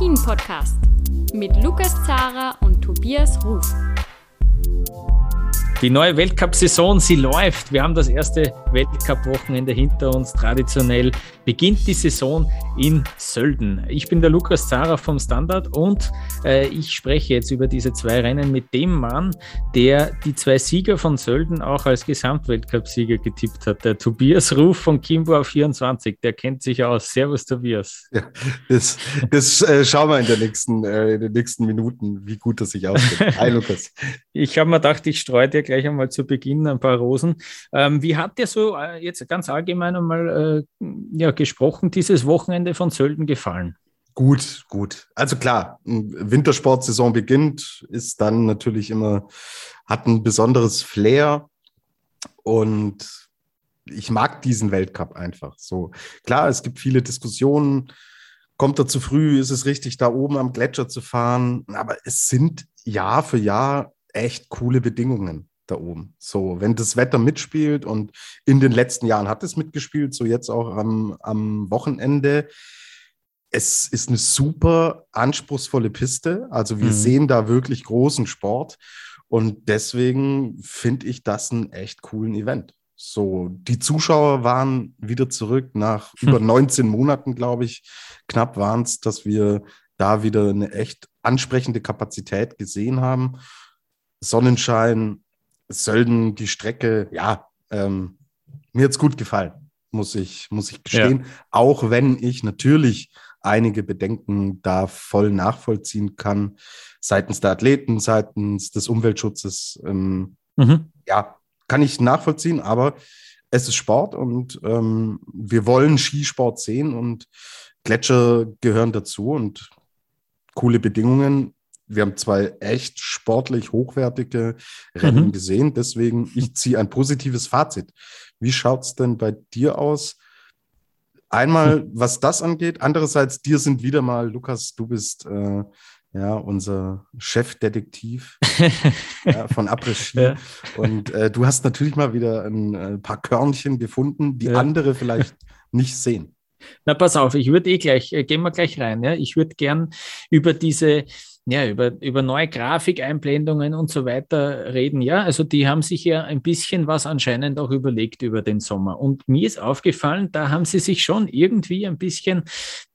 Après-Ski, der Alpin-Podcast mit Lukas Zara und Tobias Ruf. Die neue Weltcup-Saison, sie läuft. Wir haben das erste Weltcup-Wochenende hinter uns. Traditionell beginnt die Saison in Sölden. Ich bin der Lukas Zara vom Standard und äh, ich spreche jetzt über diese zwei Rennen mit dem Mann, der die zwei Sieger von Sölden auch als Gesamtweltcup-Sieger getippt hat. Der Tobias Ruf von Kimbo 24. Der kennt sich aus. Servus, Tobias. Ja, das, das äh, schauen wir in, der nächsten, äh, in den nächsten Minuten, wie gut das sich ausgeht. Hi, Lukas. Ich habe mir gedacht, ich streue dir gleich einmal zu Beginn ein paar Rosen. Ähm, wie hat dir so äh, jetzt ganz allgemein einmal äh, ja, gesprochen, dieses Wochenende von Sölden gefallen? Gut, gut. Also klar, Wintersportsaison beginnt, ist dann natürlich immer, hat ein besonderes Flair und ich mag diesen Weltcup einfach so. Klar, es gibt viele Diskussionen. Kommt er zu früh? Ist es richtig, da oben am Gletscher zu fahren? Aber es sind Jahr für Jahr echt coole Bedingungen da oben. So, wenn das Wetter mitspielt und in den letzten Jahren hat es mitgespielt, so jetzt auch am, am Wochenende. Es ist eine super anspruchsvolle Piste. Also wir mhm. sehen da wirklich großen Sport. Und deswegen finde ich das einen echt coolen Event. So, die Zuschauer waren wieder zurück nach hm. über 19 Monaten, glaube ich. Knapp waren es, dass wir da wieder eine echt ansprechende Kapazität gesehen haben. Sonnenschein, Sölden, die Strecke, ja, ähm, mir hat es gut gefallen, muss ich, muss ich gestehen. Ja. Auch wenn ich natürlich einige Bedenken da voll nachvollziehen kann, seitens der Athleten, seitens des Umweltschutzes. Ähm, mhm. Ja, kann ich nachvollziehen, aber es ist Sport und ähm, wir wollen Skisport sehen und Gletscher gehören dazu und coole Bedingungen wir haben zwei echt sportlich hochwertige Rennen mhm. gesehen. Deswegen, ich ziehe ein positives Fazit. Wie schaut es denn bei dir aus? Einmal, hm. was das angeht. Andererseits, dir sind wieder mal, Lukas, du bist äh, ja unser Chefdetektiv ja, von Après ja. Und äh, du hast natürlich mal wieder ein, ein äh, paar Körnchen gefunden, die ja. andere vielleicht nicht sehen. Na, pass auf, ich würde eh gleich, äh, gehen wir gleich rein. Ja? Ich würde gern über diese ja, über, über neue Grafikeinblendungen und so weiter reden. Ja, also die haben sich ja ein bisschen was anscheinend auch überlegt über den Sommer. Und mir ist aufgefallen, da haben sie sich schon irgendwie ein bisschen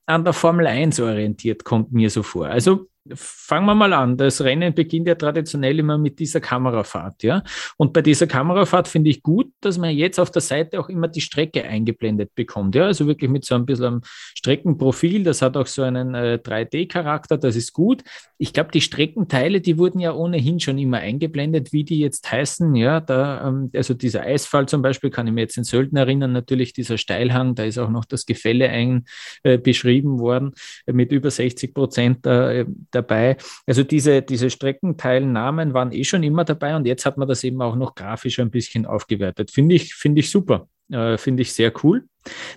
an der Formel 1 orientiert, kommt mir so vor. Also fangen wir mal an. Das Rennen beginnt ja traditionell immer mit dieser Kamerafahrt, ja. Und bei dieser Kamerafahrt finde ich gut, dass man jetzt auf der Seite auch immer die Strecke eingeblendet bekommt, ja. Also wirklich mit so ein bisschen einem Streckenprofil. Das hat auch so einen äh, 3D-Charakter. Das ist gut. Ich glaube, die Streckenteile, die wurden ja ohnehin schon immer eingeblendet, wie die jetzt heißen, ja. Da, ähm, also dieser Eisfall zum Beispiel kann ich mir jetzt in Sölden erinnern. Natürlich dieser Steilhang, da ist auch noch das Gefälle ein, äh, beschrieben worden äh, mit über 60 Prozent äh, dabei. Also diese, diese Streckenteilnamen waren eh schon immer dabei und jetzt hat man das eben auch noch grafisch ein bisschen aufgewertet. Finde ich, finde ich super. Äh, finde ich sehr cool.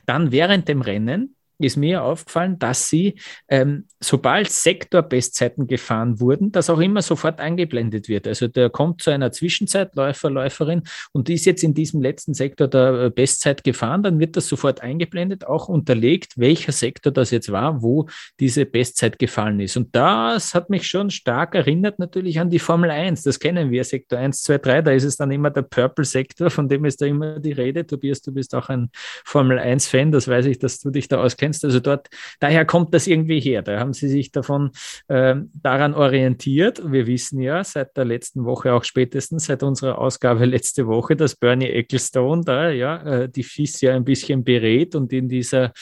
Dann während dem Rennen ist mir aufgefallen, dass sie, ähm, sobald Sektorbestzeiten gefahren wurden, das auch immer sofort eingeblendet wird. Also der kommt zu einer Zwischenzeitläufer, Läuferin und die ist jetzt in diesem letzten Sektor der äh, Bestzeit gefahren, dann wird das sofort eingeblendet, auch unterlegt, welcher Sektor das jetzt war, wo diese Bestzeit gefallen ist. Und das hat mich schon stark erinnert natürlich an die Formel 1. Das kennen wir, Sektor 1, 2, 3, da ist es dann immer der Purple-Sektor, von dem ist da immer die Rede. Tobias, du bist auch ein Formel 1-Fan, das weiß ich, dass du dich da auskennst kennst. Also dort, daher kommt das irgendwie her. Da haben sie sich davon äh, daran orientiert. Wir wissen ja seit der letzten Woche, auch spätestens seit unserer Ausgabe letzte Woche, dass Bernie Ecclestone da ja äh, die FIS ja ein bisschen berät und in dieser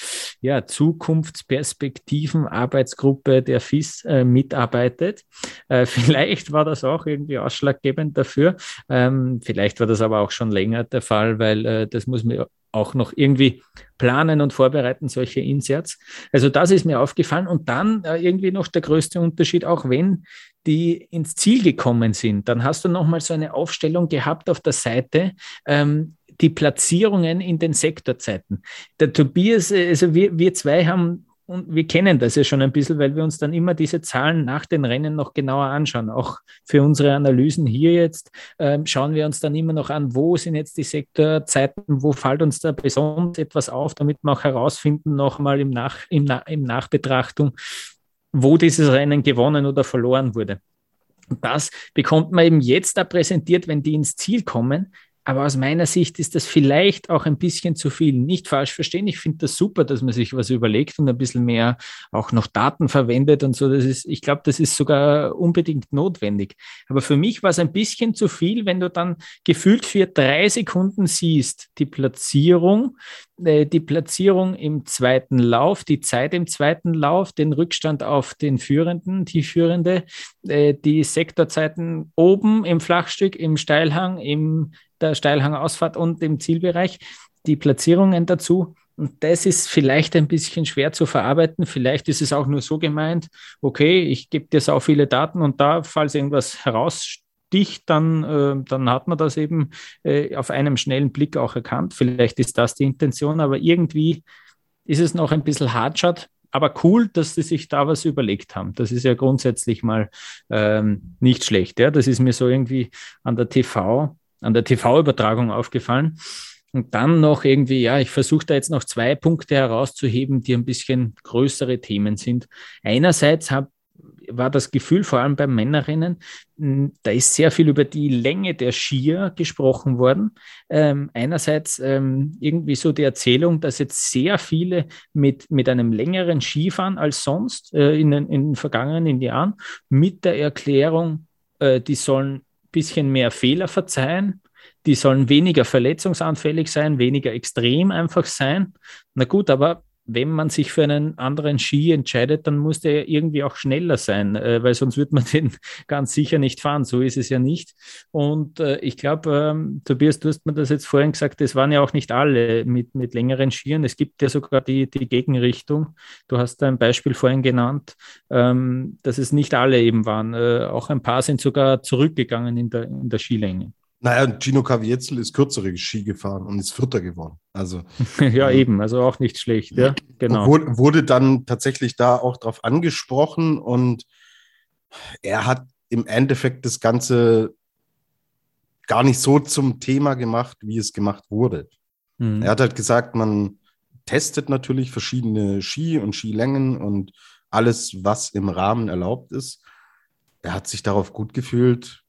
ja, Zukunftsperspektiven Arbeitsgruppe der FIS äh, mitarbeitet. Äh, vielleicht war das auch irgendwie ausschlaggebend dafür. Ähm, vielleicht war das aber auch schon länger der Fall, weil äh, das muss man auch noch irgendwie planen und vorbereiten, solche Inserts. Also das ist mir aufgefallen. Und dann äh, irgendwie noch der größte Unterschied, auch wenn die ins Ziel gekommen sind, dann hast du nochmal so eine Aufstellung gehabt auf der Seite, ähm, die Platzierungen in den Sektorzeiten. Der Tobias, äh, also wir, wir zwei haben und wir kennen das ja schon ein bisschen, weil wir uns dann immer diese Zahlen nach den Rennen noch genauer anschauen. Auch für unsere Analysen hier jetzt ähm, schauen wir uns dann immer noch an, wo sind jetzt die Sektorzeiten, wo fällt uns da besonders etwas auf, damit wir auch herausfinden, nochmal im, nach, im, im Nachbetrachtung, wo dieses Rennen gewonnen oder verloren wurde. Und das bekommt man eben jetzt da präsentiert, wenn die ins Ziel kommen. Aber aus meiner Sicht ist das vielleicht auch ein bisschen zu viel. Nicht falsch verstehen. Ich finde das super, dass man sich was überlegt und ein bisschen mehr auch noch Daten verwendet und so. Das ist, ich glaube, das ist sogar unbedingt notwendig. Aber für mich war es ein bisschen zu viel, wenn du dann gefühlt für drei Sekunden siehst, die Platzierung, äh, die Platzierung im zweiten Lauf, die Zeit im zweiten Lauf, den Rückstand auf den Führenden, die Führende, äh, die Sektorzeiten oben im Flachstück, im Steilhang, im der Steilhangausfahrt und im Zielbereich, die Platzierungen dazu. Und das ist vielleicht ein bisschen schwer zu verarbeiten. Vielleicht ist es auch nur so gemeint, okay, ich gebe dir so viele Daten und da, falls irgendwas heraussticht, dann, äh, dann hat man das eben äh, auf einem schnellen Blick auch erkannt. Vielleicht ist das die Intention, aber irgendwie ist es noch ein bisschen Hardshot. Aber cool, dass sie sich da was überlegt haben. Das ist ja grundsätzlich mal ähm, nicht schlecht. Ja? Das ist mir so irgendwie an der TV an der TV-Übertragung aufgefallen. Und dann noch irgendwie, ja, ich versuche da jetzt noch zwei Punkte herauszuheben, die ein bisschen größere Themen sind. Einerseits hab, war das Gefühl, vor allem beim Männerinnen, hm, da ist sehr viel über die Länge der Skier gesprochen worden. Ähm, einerseits ähm, irgendwie so die Erzählung, dass jetzt sehr viele mit, mit einem längeren Skifahren als sonst äh, in, den, in den vergangenen Jahren mit der Erklärung, äh, die sollen bisschen mehr Fehler verzeihen. Die sollen weniger verletzungsanfällig sein, weniger extrem einfach sein. Na gut, aber wenn man sich für einen anderen Ski entscheidet, dann muss der irgendwie auch schneller sein, äh, weil sonst wird man den ganz sicher nicht fahren. So ist es ja nicht. Und äh, ich glaube, ähm, Tobias, du hast mir das jetzt vorhin gesagt, es waren ja auch nicht alle mit, mit längeren Skiern. Es gibt ja sogar die, die Gegenrichtung. Du hast ein Beispiel vorhin genannt, ähm, dass es nicht alle eben waren. Äh, auch ein paar sind sogar zurückgegangen in der, in der Skilänge. Naja, Gino Caviezel ist kürzere Ski gefahren und ist Vierter geworden. Also, ja, ähm, eben, also auch nicht schlecht, ja, genau. Wurde, wurde dann tatsächlich da auch drauf angesprochen und er hat im Endeffekt das Ganze gar nicht so zum Thema gemacht, wie es gemacht wurde. Mhm. Er hat halt gesagt, man testet natürlich verschiedene Ski und Skilängen und alles, was im Rahmen erlaubt ist. Er hat sich darauf gut gefühlt,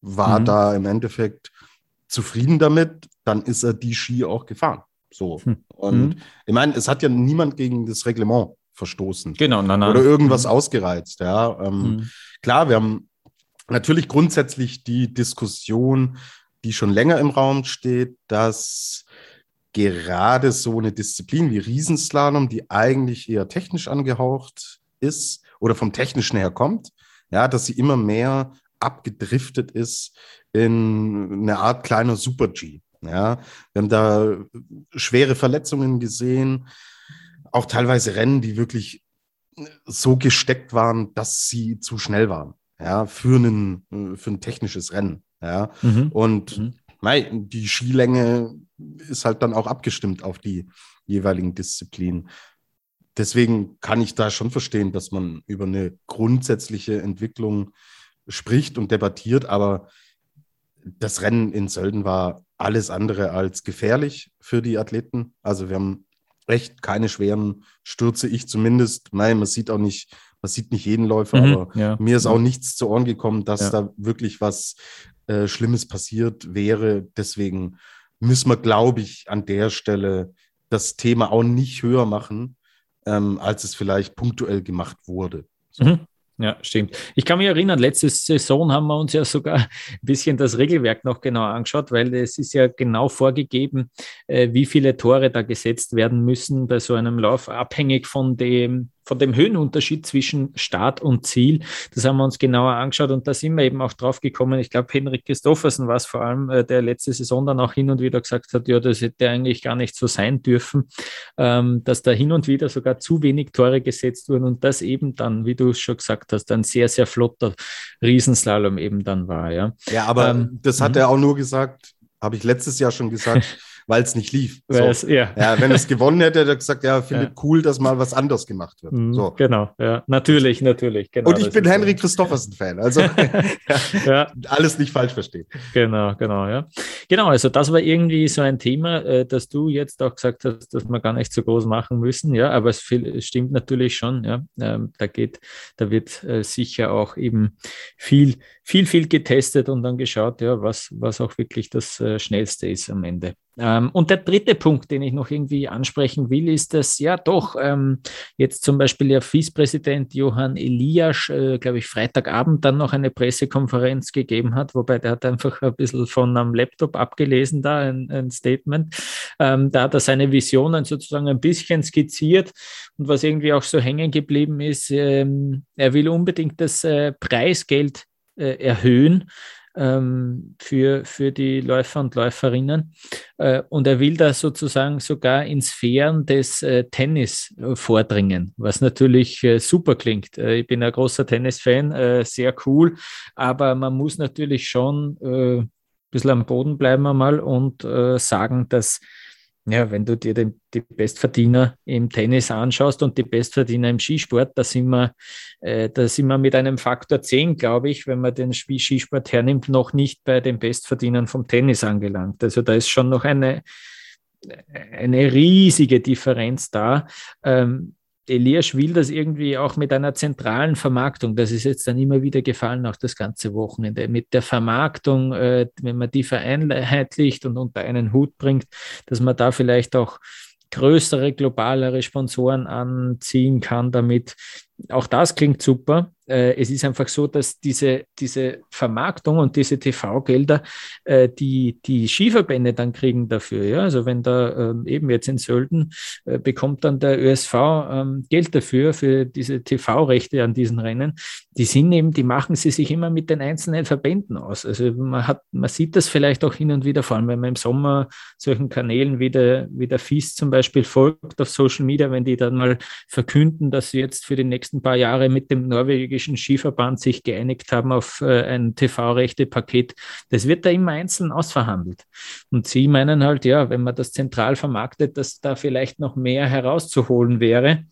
war mhm. da im Endeffekt zufrieden damit, dann ist er die Ski auch gefahren. So. Mhm. Und mhm. ich meine, es hat ja niemand gegen das Reglement verstoßen. Genau, nein, nein. Oder irgendwas mhm. ausgereizt. Ja. Ähm, mhm. Klar, wir haben natürlich grundsätzlich die Diskussion, die schon länger im Raum steht, dass gerade so eine Disziplin wie Riesenslalom, die eigentlich eher technisch angehaucht ist oder vom Technischen her kommt, ja, dass sie immer mehr abgedriftet ist in eine Art kleiner Super-G. Ja, wir haben da schwere Verletzungen gesehen, auch teilweise Rennen, die wirklich so gesteckt waren, dass sie zu schnell waren, ja, für, einen, für ein technisches Rennen. Ja, mhm. und mhm. Nein, die Skilänge ist halt dann auch abgestimmt auf die jeweiligen Disziplinen. Deswegen kann ich da schon verstehen, dass man über eine grundsätzliche Entwicklung spricht und debattiert, aber das Rennen in Sölden war alles andere als gefährlich für die Athleten. Also wir haben echt keine schweren Stürze, ich zumindest. Nein, man sieht auch nicht, man sieht nicht jeden Läufer, mhm, aber ja. mir ist auch nichts zu Ohren gekommen, dass ja. da wirklich was äh, Schlimmes passiert wäre. Deswegen müssen wir, glaube ich, an der Stelle das Thema auch nicht höher machen, ähm, als es vielleicht punktuell gemacht wurde. So. Mhm. Ja, stimmt. Ich kann mich erinnern, letzte Saison haben wir uns ja sogar ein bisschen das Regelwerk noch genauer angeschaut, weil es ist ja genau vorgegeben, äh, wie viele Tore da gesetzt werden müssen bei so einem Lauf, abhängig von dem von dem Höhenunterschied zwischen Start und Ziel. Das haben wir uns genauer angeschaut und da sind wir eben auch drauf gekommen. Ich glaube, Henrik Christoffersen war es vor allem, äh, der letzte Saison dann auch hin und wieder gesagt hat, ja, das hätte eigentlich gar nicht so sein dürfen, ähm, dass da hin und wieder sogar zu wenig Tore gesetzt wurden und das eben dann, wie du es schon gesagt hast, ein sehr, sehr flotter Riesenslalom eben dann war. Ja, ja aber ähm, das hat mhm. er auch nur gesagt, habe ich letztes Jahr schon gesagt, weil es nicht lief. So. Ja. ja. wenn es gewonnen hätte, hätte er gesagt, ja, finde ja. cool, dass mal was anders gemacht wird. Mhm, so. Genau, ja, natürlich, natürlich. Genau, Und ich bin Henry so. Christoffersen-Fan, also ja. alles nicht falsch verstehen. Genau, genau, ja. Genau, also das war irgendwie so ein Thema, äh, dass du jetzt auch gesagt hast, dass wir gar nicht so groß machen müssen, ja, aber es, viel, es stimmt natürlich schon, ja. Ähm, da geht, da wird äh, sicher auch eben viel, viel, viel getestet und dann geschaut, ja, was, was auch wirklich das äh, Schnellste ist am Ende. Ähm, und der dritte Punkt, den ich noch irgendwie ansprechen will, ist, dass ja doch ähm, jetzt zum Beispiel der Vizepräsident Johann Elias, äh, glaube ich, Freitagabend dann noch eine Pressekonferenz gegeben hat, wobei der hat einfach ein bisschen von einem Laptop abgelesen da, ein, ein Statement. Ähm, da hat er seine Visionen sozusagen ein bisschen skizziert und was irgendwie auch so hängen geblieben ist, ähm, er will unbedingt das äh, Preisgeld äh, erhöhen ähm, für, für die Läufer und Läuferinnen. Äh, und er will da sozusagen sogar in Sphären des äh, Tennis äh, vordringen, was natürlich äh, super klingt. Äh, ich bin ein großer Tennis-Fan, sehr cool, aber man muss natürlich schon ein bisschen am Boden bleiben einmal und sagen, dass ja, wenn du dir den, die Bestverdiener im Tennis anschaust und die Bestverdiener im Skisport, da sind wir, äh, da sind wir mit einem Faktor 10, glaube ich, wenn man den Skisport hernimmt, noch nicht bei den Bestverdienern vom Tennis angelangt. Also da ist schon noch eine, eine riesige Differenz da. Ähm, Elias will das irgendwie auch mit einer zentralen Vermarktung, das ist jetzt dann immer wieder gefallen, auch das ganze Wochenende, mit der Vermarktung, äh, wenn man die vereinheitlicht und unter einen Hut bringt, dass man da vielleicht auch größere, globalere Sponsoren anziehen kann damit. Auch das klingt super. Äh, es ist einfach so, dass diese, diese Vermarktung und diese TV-Gelder äh, die, die Skiverbände dann kriegen dafür. Ja? Also wenn da ähm, eben jetzt in Sölden äh, bekommt dann der ÖSV ähm, Geld dafür, für diese TV-Rechte an diesen Rennen. Die sind eben, die machen sie sich immer mit den einzelnen Verbänden aus. Also man hat, man sieht das vielleicht auch hin und wieder, vor allem wenn man im Sommer solchen Kanälen wie der, wie der FIS zum Beispiel folgt auf Social Media, wenn die dann mal verkünden, dass sie jetzt für die nächsten paar Jahre mit dem norwegischen Skiverband sich geeinigt haben auf äh, ein TV-Rechte-Paket. Das wird da immer einzeln ausverhandelt. Und sie meinen halt, ja, wenn man das zentral vermarktet, dass da vielleicht noch mehr herauszuholen wäre.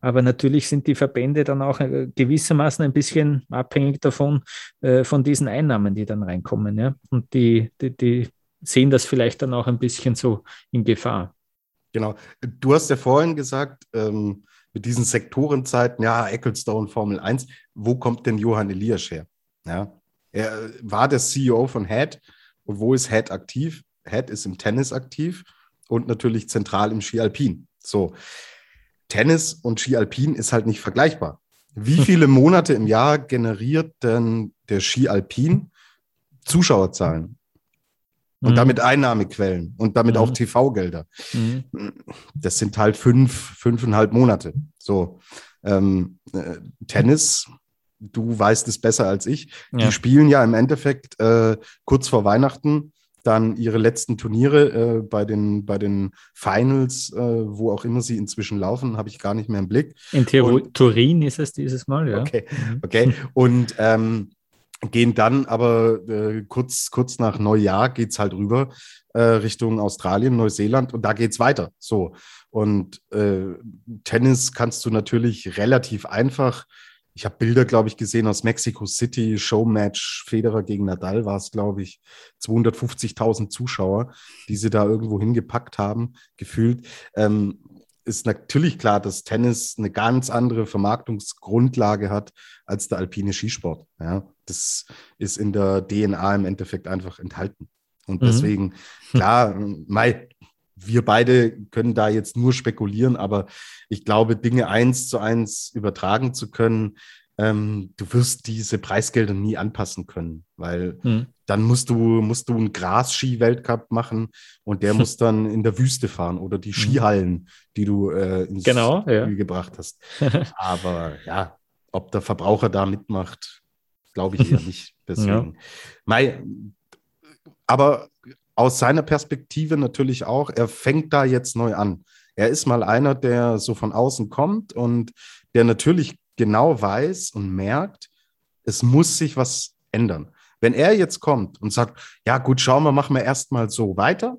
Aber natürlich sind die Verbände dann auch äh, gewissermaßen ein bisschen abhängig davon, äh, von diesen Einnahmen, die dann reinkommen. Und die, die, die sehen das vielleicht dann auch ein bisschen so in Gefahr. Genau. Du hast ja vorhin gesagt, ähm, mit diesen Sektorenzeiten, ja, Ecclestone Formel 1, wo kommt denn Johann Elias her? Ja, er war der CEO von Head und wo ist Head aktiv? Head ist im Tennis aktiv und natürlich zentral im Ski Alpin. So, Tennis und Ski Alpin ist halt nicht vergleichbar. Wie viele Monate im Jahr generiert denn der Ski Alpin Zuschauerzahlen? Und mhm. damit Einnahmequellen und damit mhm. auch TV-Gelder. Mhm. Das sind halt fünf, fünfeinhalb Monate. So, ähm, äh, Tennis, du weißt es besser als ich. Ja. Die spielen ja im Endeffekt äh, kurz vor Weihnachten dann ihre letzten Turniere äh, bei, den, bei den Finals, äh, wo auch immer sie inzwischen laufen, habe ich gar nicht mehr im Blick. In Turin ist es dieses Mal, ja. Okay, mhm. okay. Und ähm, gehen dann aber äh, kurz, kurz nach Neujahr geht es halt rüber äh, Richtung Australien, Neuseeland und da geht es weiter. So. Und äh, Tennis kannst du natürlich relativ einfach. Ich habe Bilder, glaube ich, gesehen aus Mexico City, Showmatch, Federer gegen Nadal war es, glaube ich, 250.000 Zuschauer, die sie da irgendwo hingepackt haben, gefühlt. Ähm, ist natürlich klar, dass Tennis eine ganz andere Vermarktungsgrundlage hat als der alpine Skisport. Ja, das ist in der DNA im Endeffekt einfach enthalten. Und mhm. deswegen, klar, Mai, wir beide können da jetzt nur spekulieren, aber ich glaube, Dinge eins zu eins übertragen zu können, ähm, du wirst diese Preisgelder nie anpassen können, weil hm. dann musst du, musst du einen Gras-Ski-Weltcup machen und der muss dann in der Wüste fahren oder die hm. Skihallen, die du äh, ins genau, Spiel ja. gebracht hast. Aber ja, ob der Verbraucher da mitmacht, glaube ich eher nicht. Deswegen. Ja. Mai, aber aus seiner Perspektive natürlich auch, er fängt da jetzt neu an. Er ist mal einer, der so von außen kommt und der natürlich genau weiß und merkt, es muss sich was ändern. Wenn er jetzt kommt und sagt, ja gut, schauen wir, machen wir erstmal so weiter,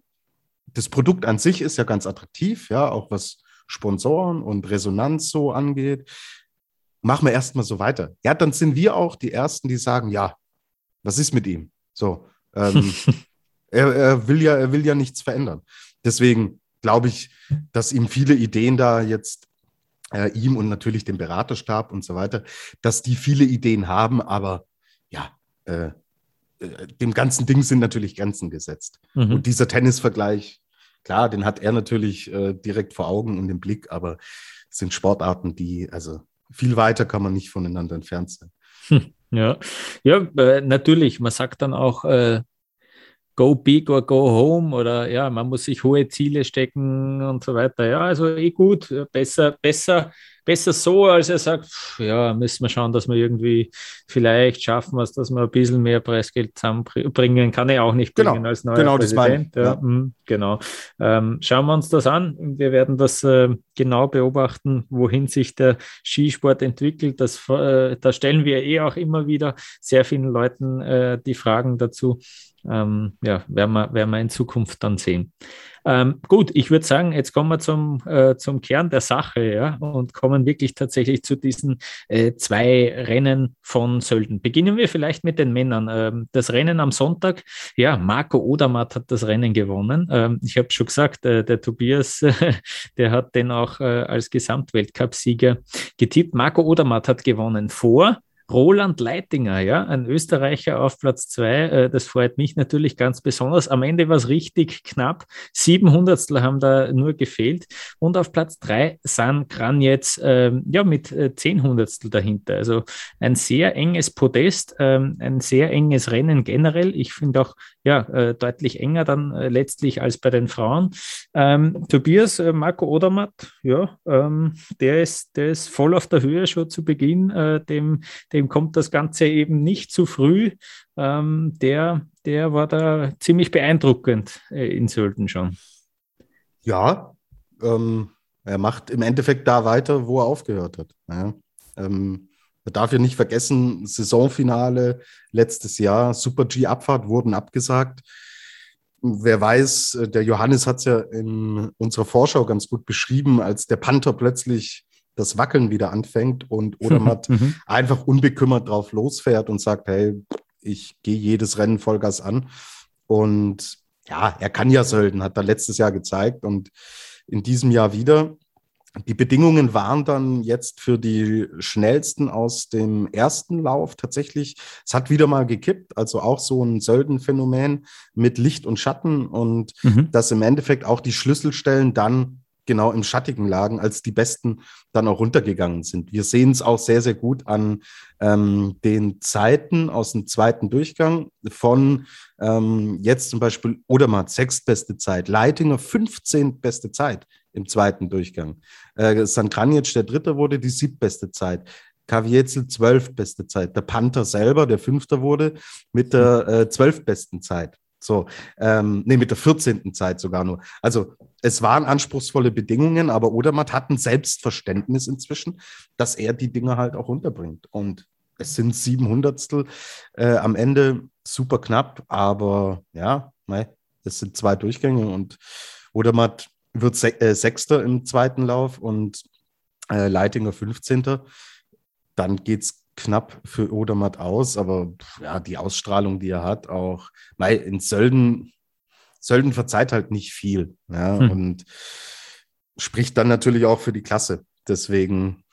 das Produkt an sich ist ja ganz attraktiv, ja, auch was Sponsoren und Resonanz so angeht. Machen wir erstmal so weiter. Ja, dann sind wir auch die Ersten, die sagen, ja, was ist mit ihm? So, ähm, er, er, will ja, er will ja nichts verändern. Deswegen glaube ich, dass ihm viele Ideen da jetzt äh, ihm und natürlich dem Beraterstab und so weiter, dass die viele Ideen haben, aber ja, äh, äh, dem ganzen Ding sind natürlich Grenzen gesetzt. Mhm. Und dieser Tennisvergleich, klar, den hat er natürlich äh, direkt vor Augen und im Blick, aber es sind Sportarten, die, also viel weiter kann man nicht voneinander entfernt sein. Hm, ja, ja, äh, natürlich. Man sagt dann auch, äh, go big or go home oder ja, man muss sich hohe Ziele stecken und so weiter. Ja, also eh gut, besser, besser besser so, als er sagt, ja, müssen wir schauen, dass wir irgendwie vielleicht schaffen es, dass wir ein bisschen mehr Preisgeld zusammenbringen. Kann er auch nicht genau, bringen als neuer genau, Präsident. Das ja, ja. Mh, genau. Ähm, schauen wir uns das an. Wir werden das äh, genau beobachten, wohin sich der Skisport entwickelt. Das, äh, da stellen wir eh auch immer wieder sehr vielen Leuten äh, die Fragen dazu. Ähm, ja, werden wir, werden wir in Zukunft dann sehen. Ähm, gut, ich würde sagen, jetzt kommen wir zum, äh, zum Kern der Sache ja, und kommen wirklich tatsächlich zu diesen äh, zwei Rennen von Sölden. Beginnen wir vielleicht mit den Männern. Ähm, das Rennen am Sonntag, ja, Marco Odermatt hat das Rennen gewonnen. Ähm, ich habe schon gesagt, äh, der Tobias, der hat den auch äh, als Gesamtweltcup-Sieger getippt. Marco Odermatt hat gewonnen vor Roland Leitinger, ja, ein Österreicher auf Platz zwei. Äh, das freut mich natürlich ganz besonders. Am Ende war es richtig knapp. Sieben Hundertstel haben da nur gefehlt. Und auf Platz drei San Kranjetz, ähm, ja, mit äh, zehn Hundertstel dahinter. Also ein sehr enges Podest, ähm, ein sehr enges Rennen generell. Ich finde auch, ja, äh, deutlich enger dann äh, letztlich als bei den Frauen. Ähm, Tobias, äh, Marco Odermatt, ja, ähm, der ist, der ist voll auf der Höhe schon zu Beginn, äh, dem, dem dem kommt das Ganze eben nicht zu früh. Ähm, der, der war da ziemlich beeindruckend äh, in Sölden schon. Ja, ähm, er macht im Endeffekt da weiter, wo er aufgehört hat. Ja. Ähm, man darf ja nicht vergessen, Saisonfinale letztes Jahr, Super G-Abfahrt wurden abgesagt. Wer weiß, der Johannes hat es ja in unserer Vorschau ganz gut beschrieben, als der Panther plötzlich das Wackeln wieder anfängt und Odermatt mhm. einfach unbekümmert drauf losfährt und sagt, hey, ich gehe jedes Rennen Vollgas an. Und ja, er kann ja Sölden, hat er letztes Jahr gezeigt und in diesem Jahr wieder. Die Bedingungen waren dann jetzt für die schnellsten aus dem ersten Lauf tatsächlich. Es hat wieder mal gekippt, also auch so ein Sölden-Phänomen mit Licht und Schatten und mhm. dass im Endeffekt auch die Schlüsselstellen dann genau im Schattigen lagen, als die Besten dann auch runtergegangen sind. Wir sehen es auch sehr, sehr gut an ähm, den Zeiten aus dem zweiten Durchgang von ähm, jetzt zum Beispiel Odermatt, sechstbeste Zeit, Leitinger 15 beste Zeit im zweiten Durchgang. Äh, St. Kranjic, der dritte, wurde die siebtbeste Zeit. Kaviezel zwölf beste Zeit. Der Panther selber, der Fünfter wurde, mit der äh, zwölfbesten Zeit. So, ähm, nee, mit der 14. Zeit sogar nur. Also es waren anspruchsvolle Bedingungen, aber Odermatt hat ein Selbstverständnis inzwischen, dass er die Dinge halt auch runterbringt. Und es sind sieben Hundertstel äh, am Ende super knapp, aber ja, mei, es sind zwei Durchgänge und Odermatt wird Se äh, Sechster im zweiten Lauf und äh, Leitinger 15. Dann geht es knapp für Odermatt aus, aber ja, die Ausstrahlung, die er hat, auch mei, in Sölden Sölden verzeiht halt nicht viel. Ja, hm. und spricht dann natürlich auch für die Klasse. Deswegen,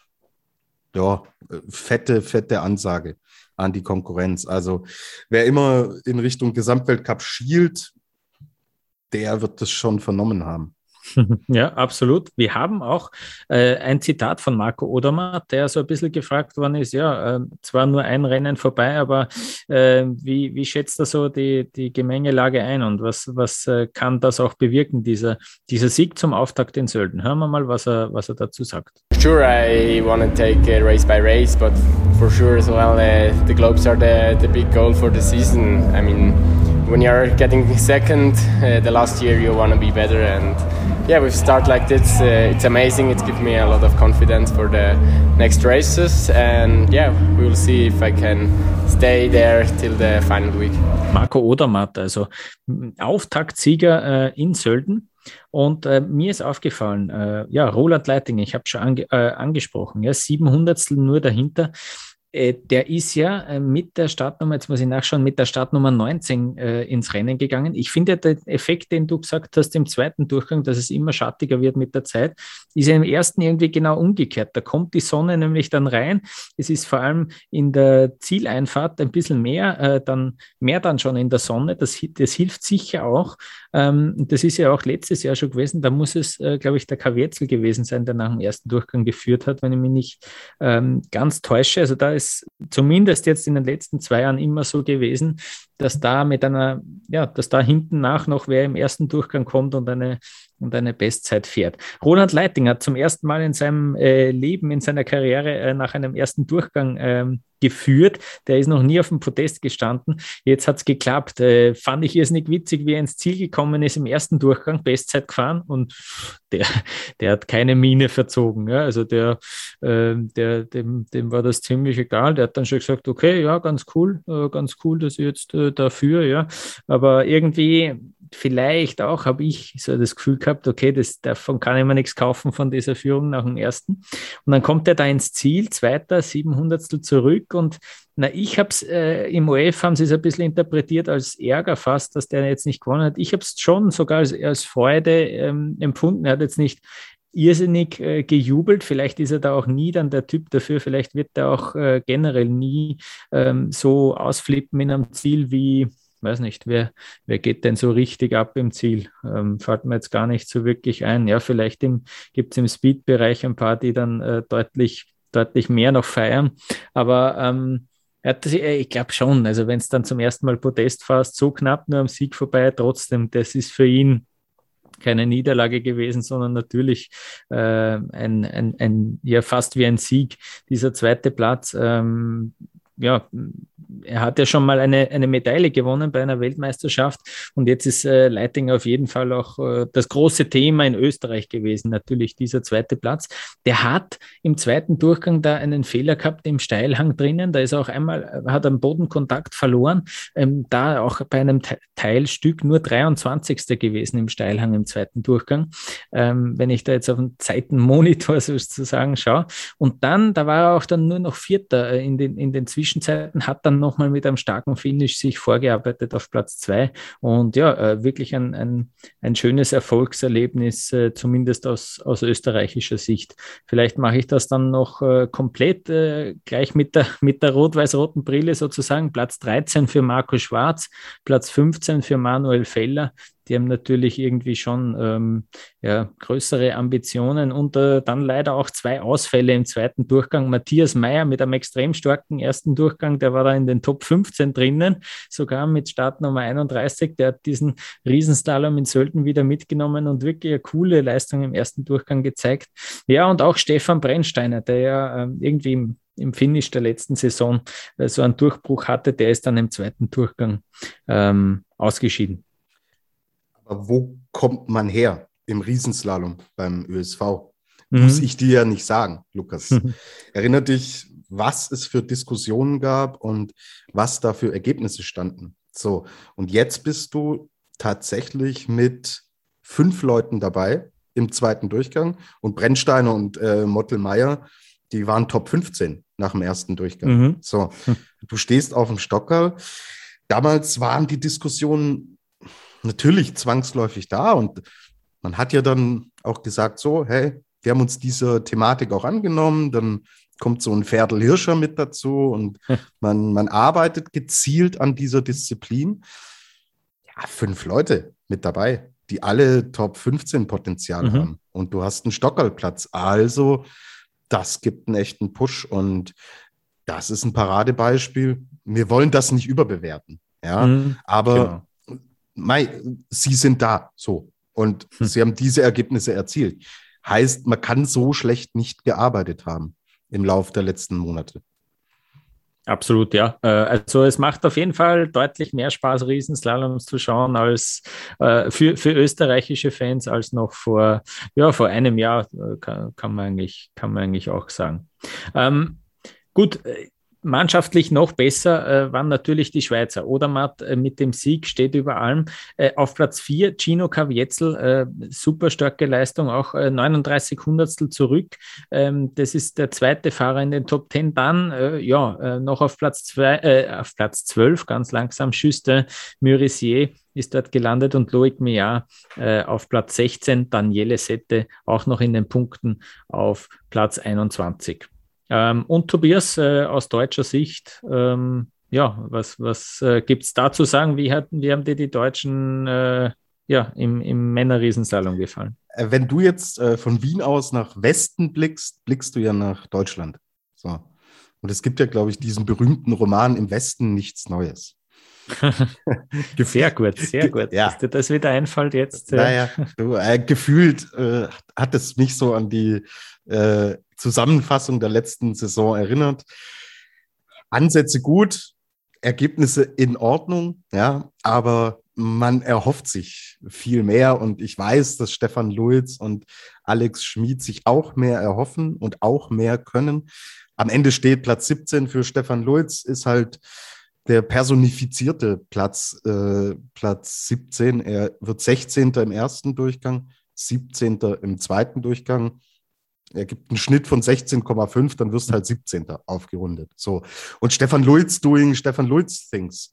ja, fette, fette Ansage an die Konkurrenz. Also, wer immer in Richtung Gesamtweltcup schielt, der wird das schon vernommen haben. Ja, absolut. Wir haben auch äh, ein Zitat von Marco Odermatt, der so ein bisschen gefragt worden ist, ja, äh, zwar nur ein Rennen vorbei, aber äh, wie, wie schätzt er so die, die Gemengelage ein und was, was äh, kann das auch bewirken, dieser, dieser Sieg zum Auftakt in Sölden? Hören wir mal, was er, was er dazu sagt. Sure, I want to take race by race, but for sure as well, uh, the Globes are the, the big goal for the season. I mean, when you're getting second, uh, the last year you want to be better and yeah, with start like this, uh, it's amazing. It gives me a lot of confidence for the next races, and yeah, we will see if I can stay there till the final week. Marco Odermatt, also Auftaktsieger äh, in Sölden. Und äh, mir ist aufgefallen, äh, ja, Roland Leiting, ich habe schon ange äh, angesprochen, ja, 700 nur dahinter. Äh, der ist ja äh, mit der Startnummer, jetzt muss ich nachschauen, mit der Startnummer 19 äh, ins Rennen gegangen. Ich finde, der Effekt, den du gesagt hast im zweiten Durchgang, dass es immer schattiger wird mit der Zeit, ist ja im ersten irgendwie genau umgekehrt. Da kommt die Sonne nämlich dann rein. Es ist vor allem in der Zieleinfahrt ein bisschen mehr, äh, dann mehr dann schon in der Sonne. Das, das hilft sicher auch. Ähm, das ist ja auch letztes Jahr schon gewesen. Da muss es, äh, glaube ich, der Kavietzel gewesen sein, der nach dem ersten Durchgang geführt hat, wenn ich mich nicht ähm, ganz täusche. Also da ist es zumindest jetzt in den letzten zwei Jahren immer so gewesen, dass da mit einer, ja, dass da hinten nach noch wer im ersten Durchgang kommt und eine, und eine Bestzeit fährt. Roland Leiting hat zum ersten Mal in seinem äh, Leben, in seiner Karriere äh, nach einem ersten Durchgang ähm, geführt. Der ist noch nie auf dem Podest gestanden. Jetzt hat es geklappt. Äh, fand ich irrsinnig witzig, wie er ins Ziel gekommen ist im ersten Durchgang, Bestzeit gefahren und der, der hat keine Mine verzogen. Ja? Also der, äh, der, dem, dem war das ziemlich egal. Der hat dann schon gesagt, okay, ja, ganz cool, äh, ganz cool, dass ich jetzt äh, dafür, ja. Aber irgendwie vielleicht auch habe ich so das Gefühl gehabt, okay, das, davon kann ich mir nichts kaufen von dieser Führung nach dem ersten. Und dann kommt er da ins Ziel, zweiter, siebenhundertstel zurück und na, ich habe es äh, im OF haben sie es ein bisschen interpretiert als Ärger fast, dass der jetzt nicht gewonnen hat. Ich habe es schon sogar als, als Freude ähm, empfunden. Er hat jetzt nicht irrsinnig äh, gejubelt. Vielleicht ist er da auch nie dann der Typ dafür. Vielleicht wird er auch äh, generell nie ähm, so ausflippen in einem Ziel wie weiß nicht, wer, wer geht denn so richtig ab im Ziel? Ähm, fällt mir jetzt gar nicht so wirklich ein. Ja, vielleicht gibt es im Speed-Bereich ein paar, die dann äh, deutlich, deutlich mehr noch feiern. Aber ähm, äh, ich glaube schon, also wenn es dann zum ersten Mal Podest fast so knapp nur am Sieg vorbei, trotzdem, das ist für ihn keine Niederlage gewesen, sondern natürlich äh, ein, ein, ein, ja, fast wie ein Sieg. Dieser zweite Platz, ähm, ja, er hat ja schon mal eine, eine Medaille gewonnen bei einer Weltmeisterschaft und jetzt ist äh, Leiting auf jeden Fall auch äh, das große Thema in Österreich gewesen, natürlich dieser zweite Platz. Der hat im zweiten Durchgang da einen Fehler gehabt im Steilhang drinnen, da ist auch einmal, äh, hat am Bodenkontakt verloren, ähm, da auch bei einem Teilstück nur 23. gewesen im Steilhang im zweiten Durchgang, ähm, wenn ich da jetzt auf den Zeitenmonitor sozusagen schaue. Und dann, da war er auch dann nur noch Vierter äh, in den, in den Zwischenzeiten, hat dann nochmal mit einem starken Finish sich vorgearbeitet auf Platz zwei. Und ja, äh, wirklich ein, ein, ein schönes Erfolgserlebnis, äh, zumindest aus, aus österreichischer Sicht. Vielleicht mache ich das dann noch äh, komplett gleich mit der, mit der rot-weiß-roten Brille sozusagen. Platz 13 für Marco Schwarz, Platz 15 für Manuel Feller, die haben natürlich irgendwie schon ähm, ja, größere Ambitionen und äh, dann leider auch zwei Ausfälle im zweiten Durchgang. Matthias Meyer mit einem extrem starken ersten Durchgang, der war da in den Top 15 drinnen, sogar mit Startnummer 31. Der hat diesen Riesenslalom in Sölden wieder mitgenommen und wirklich eine coole Leistung im ersten Durchgang gezeigt. Ja, und auch Stefan Brennsteiner, der ja ähm, irgendwie im im Finish der letzten Saison äh, so einen Durchbruch hatte, der ist dann im zweiten Durchgang ähm, ausgeschieden. Aber wo kommt man her im Riesenslalom beim ÖSV? Mhm. Muss ich dir ja nicht sagen, Lukas. Mhm. Erinner dich, was es für Diskussionen gab und was da für Ergebnisse standen. So, und jetzt bist du tatsächlich mit fünf Leuten dabei im zweiten Durchgang und Brennsteiner und äh, Mottelmeier, die waren Top 15 nach dem ersten Durchgang. Mhm. So, du stehst auf dem Stockerl. Damals waren die Diskussionen natürlich zwangsläufig da und man hat ja dann auch gesagt, so, hey, wir haben uns dieser Thematik auch angenommen, dann kommt so ein Ferdel Hirscher mit dazu und man, man arbeitet gezielt an dieser Disziplin. Ja, fünf Leute mit dabei, die alle Top 15 Potenzial mhm. haben und du hast einen Stockerlplatz. Also, das gibt einen echten Push und das ist ein Paradebeispiel. Wir wollen das nicht überbewerten, ja, mhm, aber genau Mei, sie sind da, so. Und hm. sie haben diese Ergebnisse erzielt. Heißt, man kann so schlecht nicht gearbeitet haben im Laufe der letzten Monate. Absolut, ja. Äh, also es macht auf jeden Fall deutlich mehr Spaß, Riesenslaloms zu schauen als äh, für, für österreichische Fans als noch vor, ja, vor einem Jahr, äh, kann, kann, man, eigentlich, kann man eigentlich auch sagen. Ähm, gut, Mannschaftlich noch besser äh, waren natürlich die Schweizer. Odermatt äh, mit dem Sieg steht über allem. Äh, auf Platz 4 Gino Kavietzel, äh, super starke Leistung, auch 39 äh, Hundertstel zurück. Ähm, das ist der zweite Fahrer in den Top 10. Dann, äh, ja, noch auf Platz, zwei, auf Platz 12, ganz langsam, Schüster Murisier ist dort gelandet und Loic Meillard auf Platz 16, Daniele Sette auch noch in den Punkten auf Platz 21. Ähm, und Tobias, äh, aus deutscher Sicht, ähm, ja, was, was äh, gibt es da zu sagen? Wie, hat, wie haben dir die Deutschen äh, ja, im, im Männerriesensalon gefallen? Äh, wenn du jetzt äh, von Wien aus nach Westen blickst, blickst du ja nach Deutschland. So. Und es gibt ja, glaube ich, diesen berühmten Roman Im Westen nichts Neues. sehr gut, sehr gut. Ja. Dass dir das wieder einfällt jetzt. Naja, du, äh, gefühlt äh, hat es mich so an die äh, Zusammenfassung der letzten Saison erinnert. Ansätze gut, Ergebnisse in Ordnung, ja, aber man erhofft sich viel mehr und ich weiß, dass Stefan Luiz und Alex Schmid sich auch mehr erhoffen und auch mehr können. Am Ende steht Platz 17 für Stefan Luiz, ist halt der personifizierte Platz, äh, Platz 17. Er wird 16. im ersten Durchgang, 17. im zweiten Durchgang. Er gibt einen Schnitt von 16,5, dann wirst du halt 17. aufgerundet. So. Und Stefan Lulz doing Stefan Lulz things.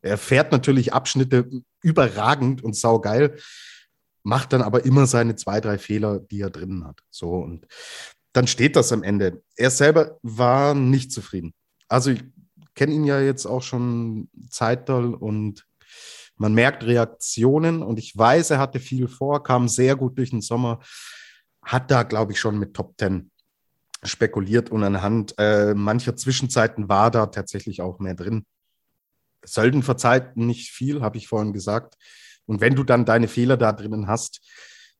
Er fährt natürlich Abschnitte überragend und saugeil, macht dann aber immer seine zwei, drei Fehler, die er drinnen hat. So. Und dann steht das am Ende. Er selber war nicht zufrieden. Also ich kenne ihn ja jetzt auch schon Zeitdoll und man merkt Reaktionen und ich weiß, er hatte viel vor, kam sehr gut durch den Sommer hat da, glaube ich, schon mit Top 10 spekuliert und anhand äh, mancher Zwischenzeiten war da tatsächlich auch mehr drin. Sölden verzeiht nicht viel, habe ich vorhin gesagt. Und wenn du dann deine Fehler da drinnen hast,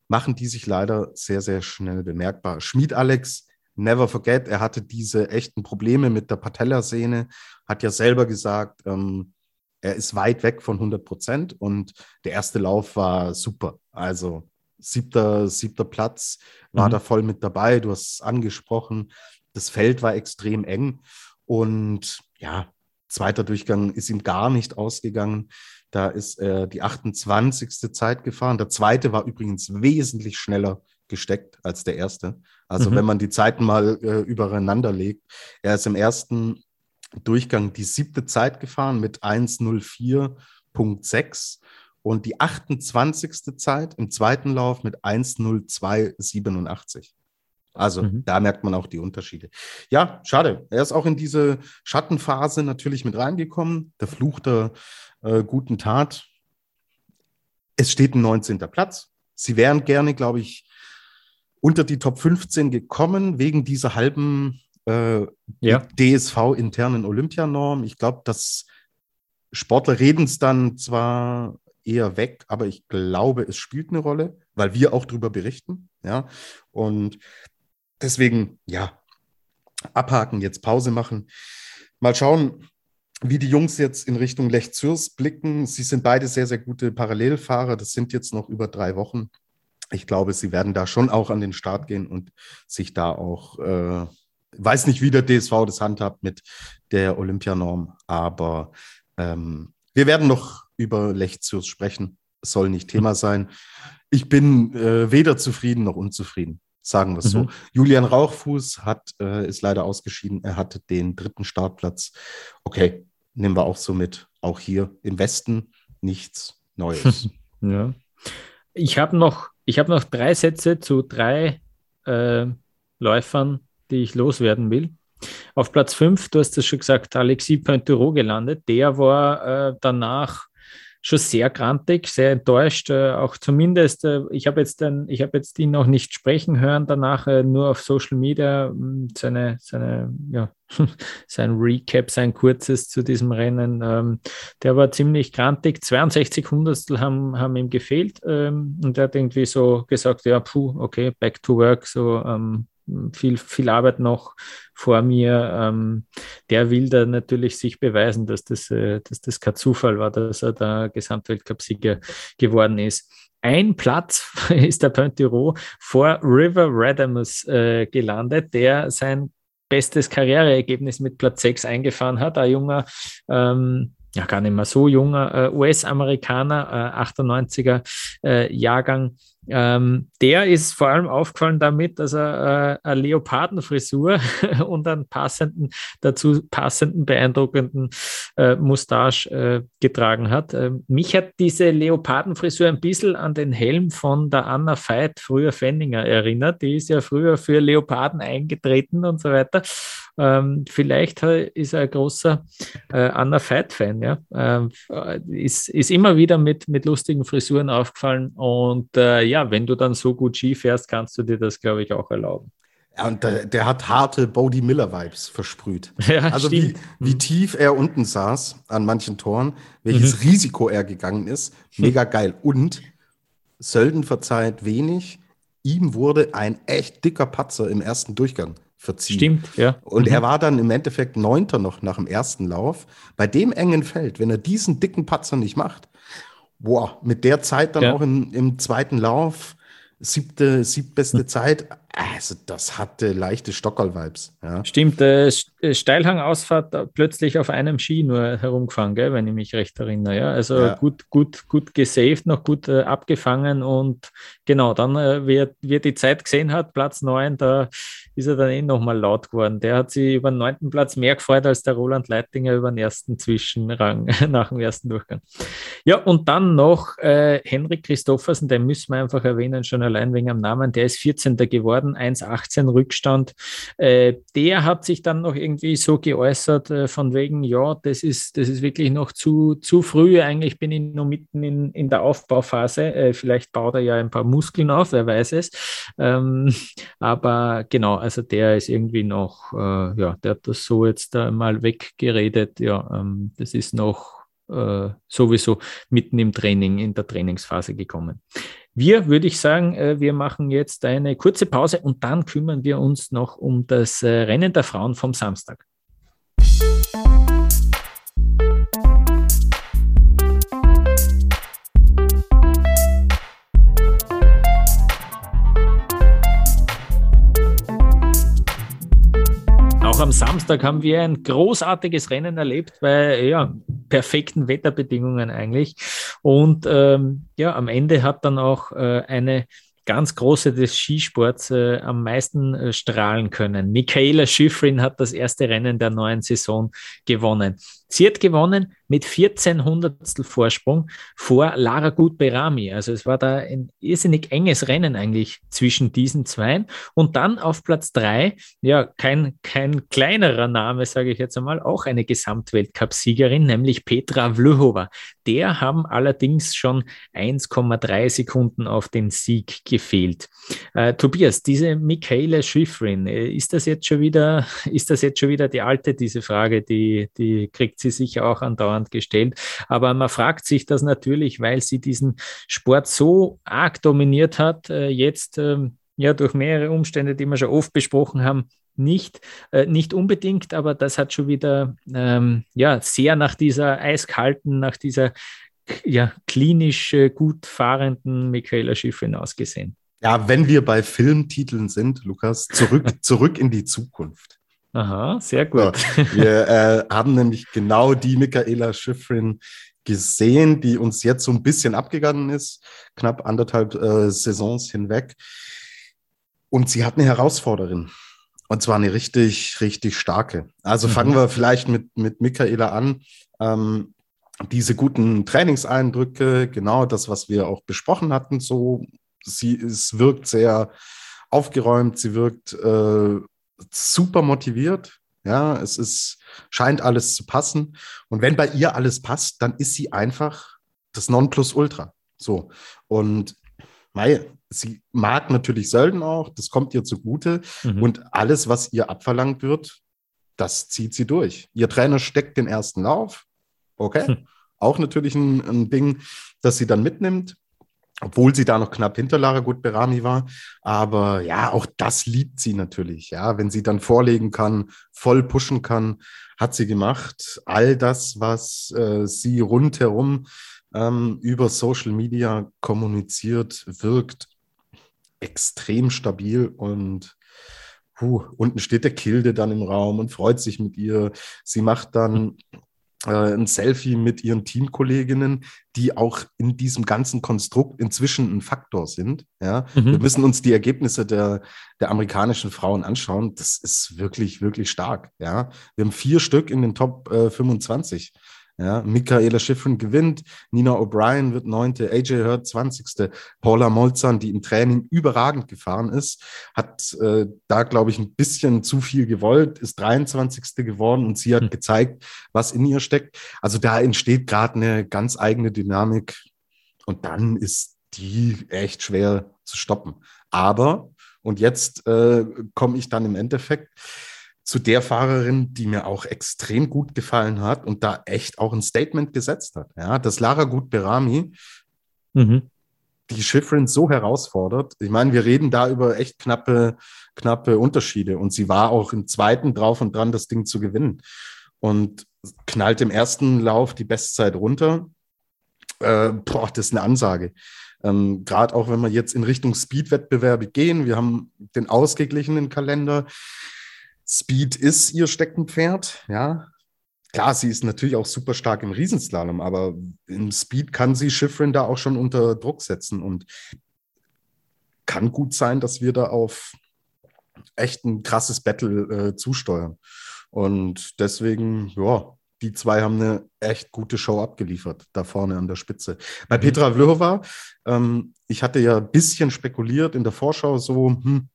machen die sich leider sehr, sehr schnell bemerkbar. Schmied Alex, never forget, er hatte diese echten Probleme mit der Patellasehne, hat ja selber gesagt, ähm, er ist weit weg von 100 Prozent und der erste Lauf war super. Also siebter, siebter Platz, war mhm. da voll mit dabei. Du hast es angesprochen. Das Feld war extrem eng. Und ja, zweiter Durchgang ist ihm gar nicht ausgegangen. Da ist er die 28. Zeit gefahren. Der zweite war übrigens wesentlich schneller gesteckt als der erste. Also mhm. wenn man die Zeiten mal äh, übereinander legt. Er ist im ersten Durchgang die siebte Zeit gefahren mit 1.04.6 und die 28. Zeit im zweiten Lauf mit 1.02.87. Also mhm. da merkt man auch die Unterschiede. Ja, schade. Er ist auch in diese Schattenphase natürlich mit reingekommen. Der Fluch der äh, guten Tat. Es steht ein 19. Platz. Sie wären gerne, glaube ich, unter die Top 15 gekommen wegen dieser halben äh, ja. DSV-internen Olympianorm. Ich glaube, dass Sportler reden es dann zwar eher weg, aber ich glaube, es spielt eine Rolle, weil wir auch darüber berichten. Ja, und deswegen, ja, abhaken, jetzt Pause machen. Mal schauen, wie die Jungs jetzt in Richtung Lech Zürs blicken. Sie sind beide sehr, sehr gute Parallelfahrer. Das sind jetzt noch über drei Wochen. Ich glaube, sie werden da schon auch an den Start gehen und sich da auch, äh, weiß nicht, wie der DSV das handhabt mit der Olympianorm, aber ähm, wir werden noch über Lechzurs sprechen. soll nicht Thema sein. Ich bin äh, weder zufrieden noch unzufrieden, sagen wir es mhm. so. Julian Rauchfuß hat, äh, ist leider ausgeschieden. Er hatte den dritten Startplatz. Okay, nehmen wir auch so mit. Auch hier im Westen nichts Neues. ja. Ich habe noch, hab noch drei Sätze zu drei äh, Läufern, die ich loswerden will. Auf Platz 5, du hast es schon gesagt, Alexis Pointerot gelandet. Der war äh, danach schon sehr grantig, sehr enttäuscht. Äh, auch zumindest, äh, ich habe jetzt, dann, ich habe jetzt ihn noch nicht sprechen hören, danach äh, nur auf Social Media hm, seine, seine, ja, sein Recap, sein kurzes zu diesem Rennen. Ähm, der war ziemlich grantig. 62 Hundertstel haben, haben ihm gefehlt ähm, und er hat irgendwie so gesagt, ja, puh, okay, back to work, so ähm, viel, viel Arbeit noch vor mir. Ähm, der will da natürlich sich beweisen, dass das, äh, dass das kein Zufall war, dass er da Gesamtweltcupsieger geworden ist. Ein Platz ist der Pointiro vor River Radamus äh, gelandet, der sein bestes Karriereergebnis mit Platz 6 eingefahren hat. Ein junger, ähm, ja gar nicht mehr so junger äh, US-Amerikaner, äh, 98er äh, Jahrgang, ähm, der ist vor allem aufgefallen damit, dass er äh, eine Leopardenfrisur und einen passenden, dazu passenden, beeindruckenden äh, Mustache äh, getragen hat. Äh, mich hat diese Leopardenfrisur ein bisschen an den Helm von der Anna Veit, früher Fenninger, erinnert. Die ist ja früher für Leoparden eingetreten und so weiter. Ähm, vielleicht ist er ein großer äh, Anna Veit-Fan. Ja? Ähm, ist, ist immer wieder mit, mit lustigen Frisuren aufgefallen und äh, ja, ja, wenn du dann so gut Ski fährst, kannst du dir das, glaube ich, auch erlauben. Ja, und der, der hat harte Bodie Miller-Vibes versprüht. Ja, also wie, wie mhm. tief er unten saß an manchen Toren, welches mhm. Risiko er gegangen ist, mega geil. Und Sölden verzeiht wenig. Ihm wurde ein echt dicker Patzer im ersten Durchgang verziehen. Stimmt, ja. Und mhm. er war dann im Endeffekt Neunter noch nach dem ersten Lauf. Bei dem engen Feld, wenn er diesen dicken Patzer nicht macht, boah, mit der Zeit dann ja. auch im, im zweiten Lauf, siebte, siebtbeste hm. Zeit, also das hatte leichte Stockerl-Vibes. Ja. Stimmt, äh, äh Steilhangausfahrt äh, plötzlich auf einem Ski nur herumgefahren, gell, wenn ich mich recht erinnere. Ja. Also ja. gut, gut, gut gesaved, noch gut äh, abgefangen und genau, dann, äh, wie, wie er die Zeit gesehen hat, Platz 9, da ist er dann eh nochmal laut geworden. Der hat sich über den neunten Platz mehr gefreut als der Roland Leitinger über den ersten Zwischenrang nach dem ersten Durchgang. Ja, und dann noch äh, Henrik Christoffersen, den müssen wir einfach erwähnen, schon allein wegen am Namen, der ist 14. geworden, 1,18 Rückstand. Äh, der hat sich dann noch irgendwie so geäußert, äh, von wegen, ja, das ist, das ist wirklich noch zu, zu früh. Eigentlich bin ich noch mitten in, in der Aufbauphase. Äh, vielleicht baut er ja ein paar Muskeln auf, wer weiß es. Ähm, aber genau, also der ist irgendwie noch, äh, ja, der hat das so jetzt äh, mal weggeredet. Ja, ähm, das ist noch äh, sowieso mitten im Training, in der Trainingsphase gekommen. Wir, würde ich sagen, äh, wir machen jetzt eine kurze Pause und dann kümmern wir uns noch um das äh, Rennen der Frauen vom Samstag. Auch am Samstag haben wir ein großartiges Rennen erlebt bei ja, perfekten Wetterbedingungen eigentlich. Und ähm, ja, am Ende hat dann auch äh, eine ganz große des Skisports äh, am meisten äh, strahlen können. Michaela Schifrin hat das erste Rennen der neuen Saison gewonnen. Sie hat gewonnen mit 14 Hundertstel Vorsprung vor Lara Gut-Berami. Also es war da ein irrsinnig enges Rennen eigentlich zwischen diesen zwei. Und dann auf Platz drei, ja, kein, kein kleinerer Name, sage ich jetzt einmal, auch eine Gesamtweltcup-Siegerin, nämlich Petra Vlhova. Der haben allerdings schon 1,3 Sekunden auf den Sieg gefehlt. Äh, Tobias, diese Michaela Schifrin, äh, ist das jetzt schon wieder, ist das jetzt schon wieder die alte, diese Frage, die, die kriegt sie sicher auch andauernd gestellt. Aber man fragt sich das natürlich, weil sie diesen Sport so arg dominiert hat, äh, jetzt ähm, ja durch mehrere Umstände, die wir schon oft besprochen haben, nicht, äh, nicht unbedingt, aber das hat schon wieder ähm, ja, sehr nach dieser eiskalten, nach dieser ja, klinisch äh, gut fahrenden Michaela Schifrin ausgesehen. Ja, wenn wir bei Filmtiteln sind, Lukas, zurück, zurück in die Zukunft. Aha, sehr gut. So, wir äh, haben nämlich genau die Michaela Schifrin gesehen, die uns jetzt so ein bisschen abgegangen ist, knapp anderthalb äh, Saisons hinweg. Und sie hat eine Herausforderin. Und zwar eine richtig, richtig starke. Also mhm. fangen wir vielleicht mit, mit Michaela an. Ähm, diese guten Trainingseindrücke, genau das, was wir auch besprochen hatten, so, sie es wirkt sehr aufgeräumt, sie wirkt äh, super motiviert. Ja, es ist, scheint alles zu passen. Und wenn bei ihr alles passt, dann ist sie einfach das Nonplusultra. So. Und mei, sie mag natürlich Sölden auch, das kommt ihr zugute. Mhm. Und alles, was ihr abverlangt wird, das zieht sie durch. Ihr Trainer steckt den ersten Lauf. Okay. Hm. Auch natürlich ein, ein Ding, das sie dann mitnimmt obwohl sie da noch knapp hinter Lara Gut-Berami war. Aber ja, auch das liebt sie natürlich. Ja, wenn sie dann vorlegen kann, voll pushen kann, hat sie gemacht. All das, was äh, sie rundherum ähm, über Social Media kommuniziert, wirkt extrem stabil und Puh, unten steht der Kilde dann im Raum und freut sich mit ihr. Sie macht dann ein Selfie mit ihren Teamkolleginnen, die auch in diesem ganzen Konstrukt inzwischen ein Faktor sind. Ja? Mhm. Wir müssen uns die Ergebnisse der, der amerikanischen Frauen anschauen. Das ist wirklich, wirklich stark. Ja? Wir haben vier Stück in den Top äh, 25. Ja, Michaela Schifrin gewinnt, Nina O'Brien wird neunte, AJ Hurt zwanzigste, Paula Molzan, die im Training überragend gefahren ist, hat äh, da, glaube ich, ein bisschen zu viel gewollt, ist 23. geworden und sie hat mhm. gezeigt, was in ihr steckt. Also da entsteht gerade eine ganz eigene Dynamik und dann ist die echt schwer zu stoppen. Aber, und jetzt äh, komme ich dann im Endeffekt, zu der Fahrerin, die mir auch extrem gut gefallen hat und da echt auch ein Statement gesetzt hat. Ja, dass Lara Gut-Berami mhm. die Schifrin so herausfordert. Ich meine, wir reden da über echt knappe, knappe Unterschiede und sie war auch im zweiten drauf und dran, das Ding zu gewinnen und knallt im ersten Lauf die Bestzeit runter. Äh, boah, das ist eine Ansage. Ähm, Gerade auch wenn wir jetzt in Richtung Speed-Wettbewerbe gehen, wir haben den ausgeglichenen Kalender. Speed ist ihr Steckenpferd, ja. Klar, sie ist natürlich auch super stark im Riesenslalom, aber im Speed kann sie Schifrin da auch schon unter Druck setzen und kann gut sein, dass wir da auf echt ein krasses Battle äh, zusteuern. Und deswegen, ja, die zwei haben eine echt gute Show abgeliefert, da vorne an der Spitze. Bei mhm. Petra Vlhova, ähm, ich hatte ja ein bisschen spekuliert in der Vorschau, so, hm,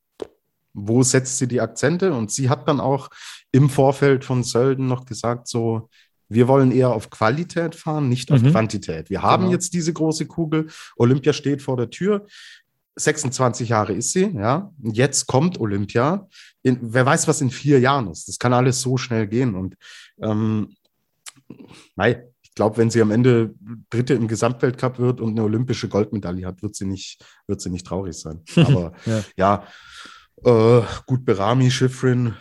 wo setzt sie die Akzente? Und sie hat dann auch im Vorfeld von Sölden noch gesagt, so, wir wollen eher auf Qualität fahren, nicht auf mhm. Quantität. Wir haben genau. jetzt diese große Kugel, Olympia steht vor der Tür. 26 Jahre ist sie, ja. Jetzt kommt Olympia. In, wer weiß, was in vier Jahren ist. Das kann alles so schnell gehen. Und ähm, nein, ich glaube, wenn sie am Ende Dritte im Gesamtweltcup wird und eine olympische Goldmedaille hat, wird sie nicht, wird sie nicht traurig sein. Aber ja. ja äh, gut, Berami, Schifrin,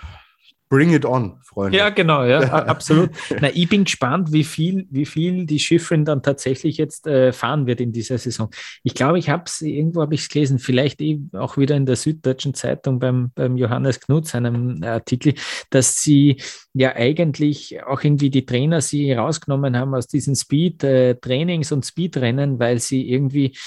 Bring it on, Freunde. Ja, genau, ja, absolut. Na, ich bin gespannt, wie viel, wie viel die Schifrin dann tatsächlich jetzt äh, fahren wird in dieser Saison. Ich glaube, ich habe es, irgendwo habe ich es gelesen, vielleicht eh auch wieder in der Süddeutschen Zeitung beim, beim Johannes Knut, seinem Artikel, dass sie ja eigentlich auch irgendwie die Trainer sie rausgenommen haben aus diesen Speed-Trainings äh, und Speedrennen, weil sie irgendwie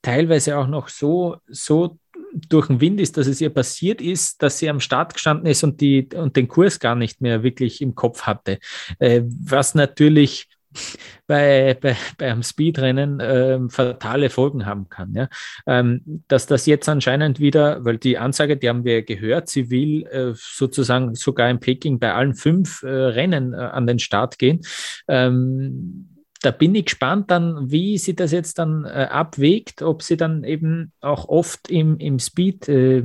teilweise auch noch so, so durch den Wind ist, dass es ihr passiert ist, dass sie am Start gestanden ist und, die, und den Kurs gar nicht mehr wirklich im Kopf hatte. Äh, was natürlich bei, bei, beim Speedrennen äh, fatale Folgen haben kann. Ja? Ähm, dass das jetzt anscheinend wieder, weil die Ansage, die haben wir gehört, sie will äh, sozusagen sogar in Peking bei allen fünf äh, Rennen äh, an den Start gehen. Ähm, da bin ich gespannt dann, wie sie das jetzt dann äh, abwägt, ob sie dann eben auch oft im, im Speed äh,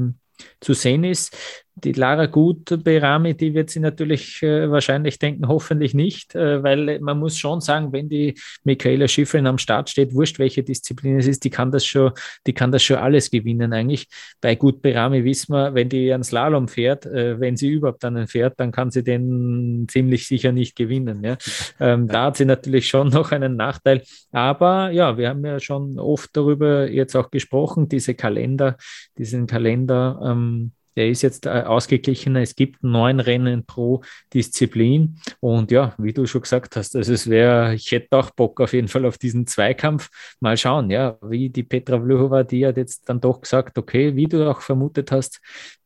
zu sehen ist. Die Lara Gut Berami, die wird sie natürlich äh, wahrscheinlich denken, hoffentlich nicht, äh, weil man muss schon sagen, wenn die Michaela Schifrin am Start steht, wurscht welche Disziplin es ist, die kann das schon, die kann das schon alles gewinnen eigentlich. Bei Gut Berami wissen wir, wenn die einen Slalom fährt, äh, wenn sie überhaupt einen fährt, dann kann sie den ziemlich sicher nicht gewinnen. Ja? Ähm, da hat sie natürlich schon noch einen Nachteil. Aber ja, wir haben ja schon oft darüber jetzt auch gesprochen, diese Kalender, diesen Kalender, ähm, der ist jetzt äh, ausgeglichener. Es gibt neun Rennen pro Disziplin. Und ja, wie du schon gesagt hast, also es wäre, ich hätte auch Bock auf jeden Fall auf diesen Zweikampf. Mal schauen, ja, wie die Petra Vlhova, die hat jetzt dann doch gesagt, okay, wie du auch vermutet hast,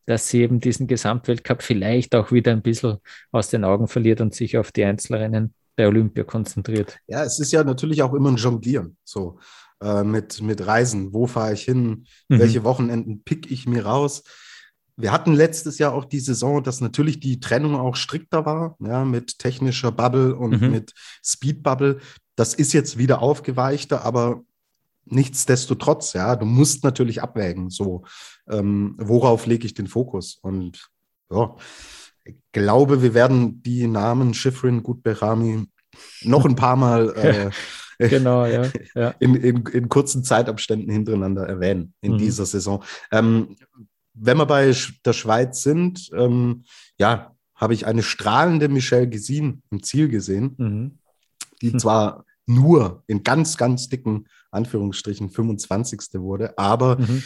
dass sie eben diesen Gesamtweltcup vielleicht auch wieder ein bisschen aus den Augen verliert und sich auf die Einzelrennen der Olympia konzentriert. Ja, es ist ja natürlich auch immer ein Jonglieren, so äh, mit, mit Reisen. Wo fahre ich hin? Mhm. Welche Wochenenden pick ich mir raus? Wir hatten letztes Jahr auch die Saison, dass natürlich die Trennung auch strikter war, ja, mit technischer Bubble und mhm. mit Speed Bubble. Das ist jetzt wieder aufgeweichter, aber nichtsdestotrotz, ja, du musst natürlich abwägen, so, ähm, worauf lege ich den Fokus? Und ja, ich glaube, wir werden die Namen Schifrin, Gutberami noch ein paar Mal äh, genau, ja, ja. In, in, in, kurzen Zeitabständen hintereinander erwähnen in mhm. dieser Saison. Ähm, wenn wir bei der Schweiz sind, ähm, ja, habe ich eine strahlende Michelle Gesin im Ziel gesehen, mhm. die zwar nur in ganz, ganz dicken Anführungsstrichen 25. wurde, aber mhm.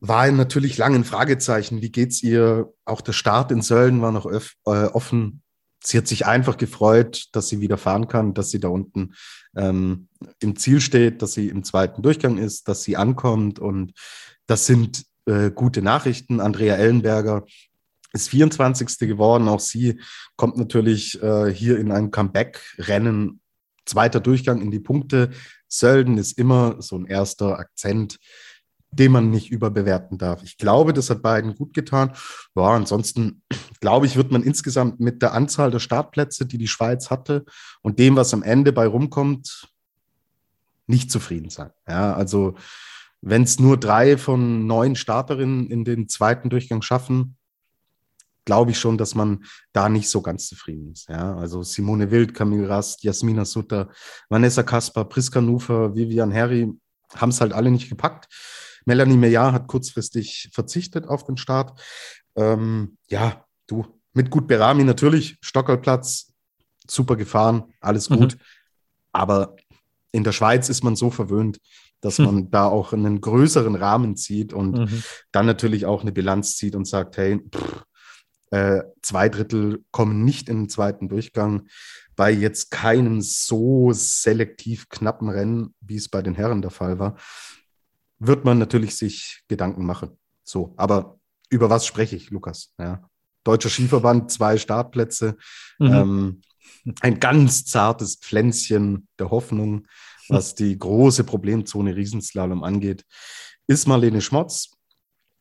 war natürlich lange ein Fragezeichen. Wie geht's ihr? Auch der Start in Sölden war noch öff, äh, offen. Sie hat sich einfach gefreut, dass sie wieder fahren kann, dass sie da unten ähm, im Ziel steht, dass sie im zweiten Durchgang ist, dass sie ankommt. Und das sind äh, gute Nachrichten. Andrea Ellenberger ist 24. geworden. Auch sie kommt natürlich äh, hier in ein Comeback-Rennen. Zweiter Durchgang in die Punkte. Sölden ist immer so ein erster Akzent den man nicht überbewerten darf. Ich glaube, das hat beiden gut getan. Ja, ansonsten glaube ich, wird man insgesamt mit der Anzahl der Startplätze, die die Schweiz hatte und dem, was am Ende bei rumkommt, nicht zufrieden sein. Ja, also wenn es nur drei von neun Starterinnen in den zweiten Durchgang schaffen, glaube ich schon, dass man da nicht so ganz zufrieden ist. Ja, also Simone Wild, Camille Rast, Jasmina Sutter, Vanessa Kasper, Priska Nufer, Vivian Herry haben es halt alle nicht gepackt. Melanie Meillard hat kurzfristig verzichtet auf den Start. Ähm, ja, du, mit Gut Berami natürlich, Stockerplatz, super gefahren, alles mhm. gut. Mhm. Aber in der Schweiz ist man so verwöhnt, dass hm. man da auch einen größeren Rahmen zieht und mhm. dann natürlich auch eine Bilanz zieht und sagt, hey, pff, äh, zwei Drittel kommen nicht in den zweiten Durchgang bei jetzt keinem so selektiv knappen Rennen, wie es bei den Herren der Fall war wird man natürlich sich Gedanken machen. So, aber über was spreche ich, Lukas? Ja. Deutscher Skiverband, zwei Startplätze, mhm. ähm, ein ganz zartes Pflänzchen der Hoffnung, was die große Problemzone Riesenslalom angeht, ist Marlene Schmotz.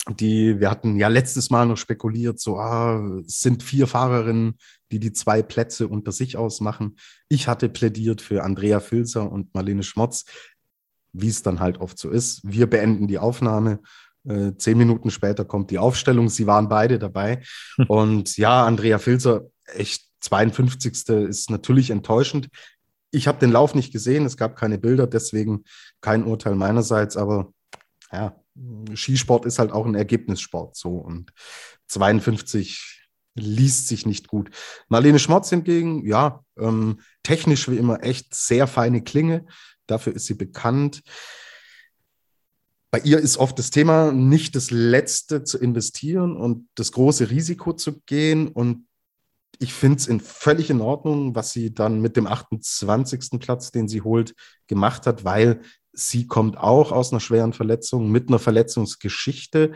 Die, wir hatten ja letztes Mal noch spekuliert, so, ah, es sind vier Fahrerinnen, die die zwei Plätze unter sich ausmachen. Ich hatte plädiert für Andrea Filzer und Marlene Schmotz wie es dann halt oft so ist. Wir beenden die Aufnahme. Äh, zehn Minuten später kommt die Aufstellung. Sie waren beide dabei. Und ja, Andrea Filzer, echt 52. ist natürlich enttäuschend. Ich habe den Lauf nicht gesehen, es gab keine Bilder, deswegen kein Urteil meinerseits, aber ja, Skisport ist halt auch ein Ergebnissport so und 52 liest sich nicht gut. Marlene Schmotz hingegen, ja, ähm, technisch wie immer echt sehr feine Klinge, Dafür ist sie bekannt. Bei ihr ist oft das Thema, nicht das Letzte zu investieren und das große Risiko zu gehen. Und ich finde es in völlig in Ordnung, was sie dann mit dem 28. Platz, den sie holt, gemacht hat, weil sie kommt auch aus einer schweren Verletzung mit einer Verletzungsgeschichte.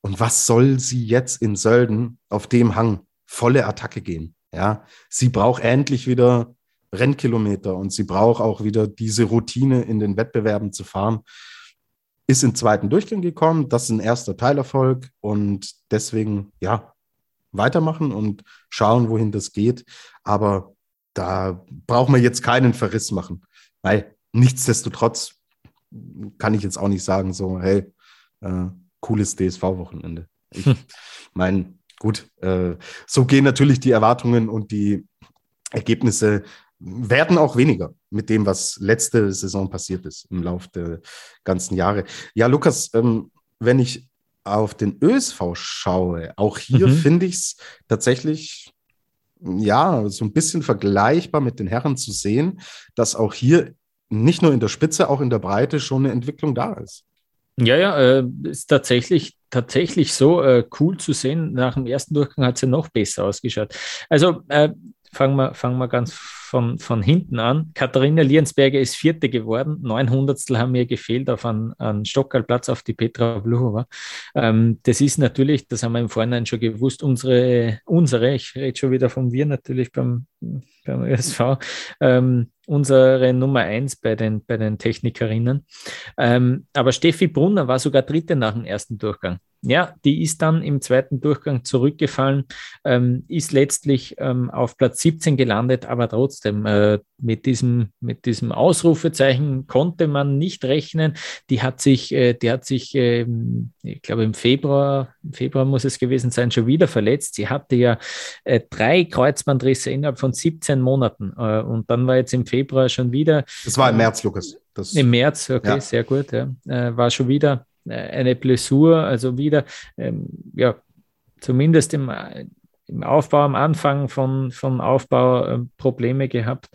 Und was soll sie jetzt in Sölden auf dem Hang volle Attacke gehen? Ja, sie braucht endlich wieder Rennkilometer und sie braucht auch wieder diese Routine in den Wettbewerben zu fahren. Ist im zweiten Durchgang gekommen, das ist ein erster Teilerfolg und deswegen, ja, weitermachen und schauen, wohin das geht. Aber da brauchen wir jetzt keinen Verriss machen, weil nichtsdestotrotz kann ich jetzt auch nicht sagen, so, hey, äh, cooles DSV-Wochenende. Ich hm. meine, gut, äh, so gehen natürlich die Erwartungen und die Ergebnisse werden auch weniger mit dem, was letzte Saison passiert ist im Laufe der ganzen Jahre. Ja, Lukas, ähm, wenn ich auf den ÖSV schaue, auch hier mhm. finde ich es tatsächlich ja so ein bisschen vergleichbar mit den Herren zu sehen, dass auch hier nicht nur in der Spitze, auch in der Breite schon eine Entwicklung da ist. Ja, ja, äh, ist tatsächlich, tatsächlich so äh, cool zu sehen. Nach dem ersten Durchgang hat es ja noch besser ausgeschaut. Also äh, fangen wir, wir ganz von, von hinten an. Katharina Liensberger ist Vierte geworden. Neun Hundertstel haben mir gefehlt auf einen, einen Stockerlplatz auf die Petra Bluchova. Ähm, das ist natürlich, das haben wir im Vorhinein schon gewusst, unsere, unsere ich rede schon wieder von wir natürlich beim, beim ÖSV, ähm, unsere Nummer eins bei den, bei den Technikerinnen. Ähm, aber Steffi Brunner war sogar Dritte nach dem ersten Durchgang. Ja, die ist dann im zweiten Durchgang zurückgefallen, ähm, ist letztlich ähm, auf Platz 17 gelandet, aber trotzdem äh, mit, diesem, mit diesem Ausrufezeichen konnte man nicht rechnen. Die hat sich, äh, die hat sich äh, ich glaube im Februar, im Februar muss es gewesen sein, schon wieder verletzt. Sie hatte ja äh, drei Kreuzbandrisse innerhalb von 17 Monaten äh, und dann war jetzt im Februar schon wieder. Das war im März, Lukas. Das, Im März, okay, ja. sehr gut. Ja. Äh, war schon wieder äh, eine Blessur, also wieder, ähm, ja, zumindest im, im Aufbau am Anfang von, von Aufbau äh, Probleme gehabt.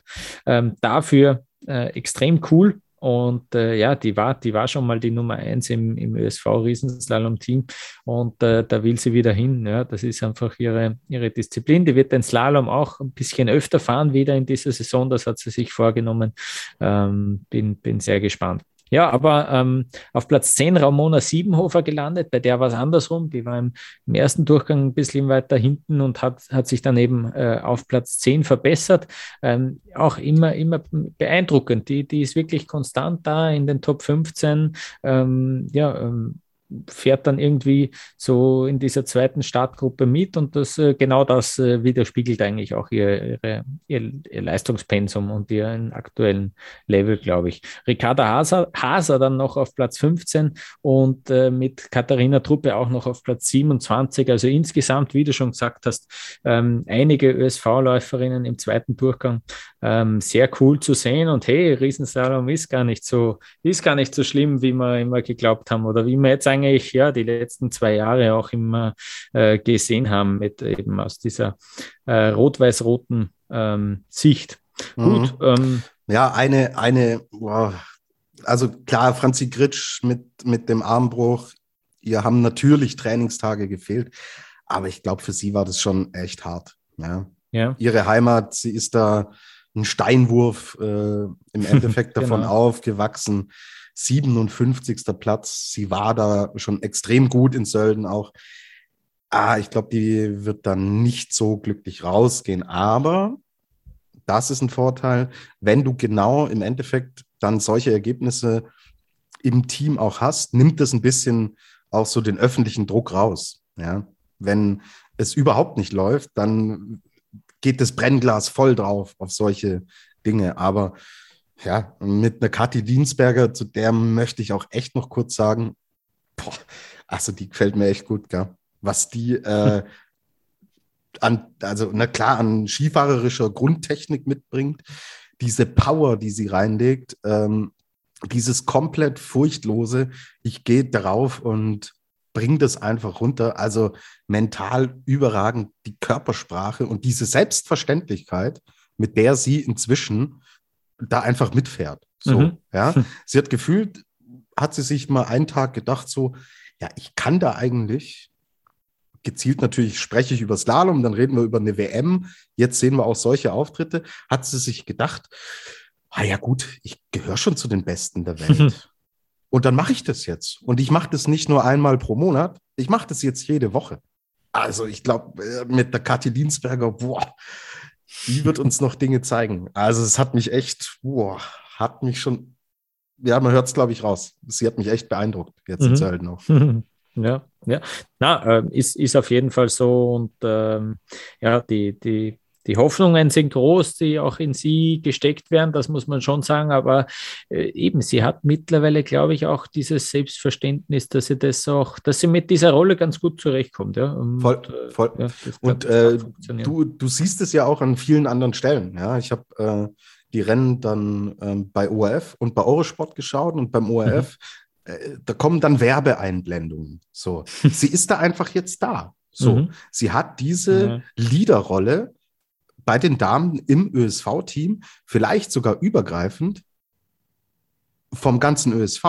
Ähm, dafür äh, extrem cool, Und äh, ja, die war, die war schon mal die Nummer eins im, im ÖSV-Riesenslalom-Team und äh, da will sie wieder hin. Ja, das ist einfach ihre, ihre Disziplin. Die wird den Slalom auch ein bisschen öfter fahren wieder in dieser Saison. Das hat sie sich vorgenommen. Ähm, bin, bin sehr gespannt. Ja, aber ähm, auf Platz 10 Ramona Siebenhofer gelandet, bei der war es andersrum. Die war im, im, ersten Durchgang ein bisschen weiter hinten und hat, hat sich dann eben äh, auf Platz 10 verbessert. Ähm, auch immer, immer beeindruckend. Die, die ist wirklich konstant da in den Top 15. Ähm, ja, ähm, fährt dann irgendwie so in dieser zweiten Startgruppe mit und das äh, genau das äh, widerspiegelt eigentlich auch ihr, ihre, ihr, ihr, Leistungspensum und ihren aktuellen Level, glaube ich. Ricarda Haser, Haser dann noch auf Platz 15 und äh, mit Katharina Truppe auch noch auf Platz 27. Also insgesamt, wie du schon gesagt hast, ähm, einige ÖSV-Läuferinnen im zweiten Durchgang ähm, sehr cool zu sehen und hey, Riesenslalom ist gar nicht so, ist gar nicht so schlimm, wie wir immer geglaubt haben oder wie wir jetzt eigentlich ja die letzten zwei Jahre auch immer äh, gesehen haben, mit eben aus dieser äh, rot-weiß-roten ähm, Sicht. Mhm. Gut. Ähm, ja, eine, eine, wow. also klar, Franzi Gritsch mit, mit dem Armbruch, ihr haben natürlich Trainingstage gefehlt, aber ich glaube, für sie war das schon echt hart. Ja. ja. Ihre Heimat, sie ist da ein Steinwurf äh, im Endeffekt davon genau. aufgewachsen. 57. Platz. Sie war da schon extrem gut in Sölden auch. Ah, ich glaube, die wird dann nicht so glücklich rausgehen. Aber das ist ein Vorteil, wenn du genau im Endeffekt dann solche Ergebnisse im Team auch hast, nimmt das ein bisschen auch so den öffentlichen Druck raus. Ja, wenn es überhaupt nicht läuft, dann geht das Brennglas voll drauf auf solche Dinge. Aber ja, mit einer Kathi Dienstberger, zu der möchte ich auch echt noch kurz sagen, boah, also die gefällt mir echt gut, gell? was die äh, an, also na klar, an skifahrerischer Grundtechnik mitbringt, diese Power, die sie reinlegt, ähm, dieses komplett furchtlose, ich gehe darauf und bringe das einfach runter. Also mental überragend die Körpersprache und diese Selbstverständlichkeit, mit der sie inzwischen da einfach mitfährt. So, mhm. ja. Sie hat gefühlt, hat sie sich mal einen Tag gedacht, so, ja, ich kann da eigentlich gezielt natürlich spreche ich über Slalom, dann reden wir über eine WM. Jetzt sehen wir auch solche Auftritte. Hat sie sich gedacht, ah ja gut, ich gehöre schon zu den Besten der Welt. Und dann mache ich das jetzt. Und ich mache das nicht nur einmal pro Monat, ich mache das jetzt jede Woche. Also ich glaube, äh, mit der Kathi Dienstberger, boah, die wird uns noch Dinge zeigen. Also es hat mich echt, boah, hat mich schon, ja, man hört es, glaube ich, raus. Sie hat mich echt beeindruckt, jetzt mhm. in Sölden auch. Ja, ja. Na, äh, ist, ist auf jeden Fall so. Und ähm, ja, die, die die Hoffnungen sind groß, die auch in sie gesteckt werden, das muss man schon sagen. Aber äh, eben, sie hat mittlerweile, glaube ich, auch dieses Selbstverständnis, dass sie das auch, dass sie mit dieser Rolle ganz gut zurechtkommt. Ja? Und, voll, äh, voll. Ja, und äh, du, du siehst es ja auch an vielen anderen Stellen. Ja, ich habe äh, die Rennen dann ähm, bei ORF und bei Eurosport geschaut und beim ORF. Mhm. Äh, da kommen dann Werbeeinblendungen. So, sie ist da einfach jetzt da. So, mhm. sie hat diese ja. Leaderrolle bei den Damen im ÖSV-Team, vielleicht sogar übergreifend vom ganzen ÖSV.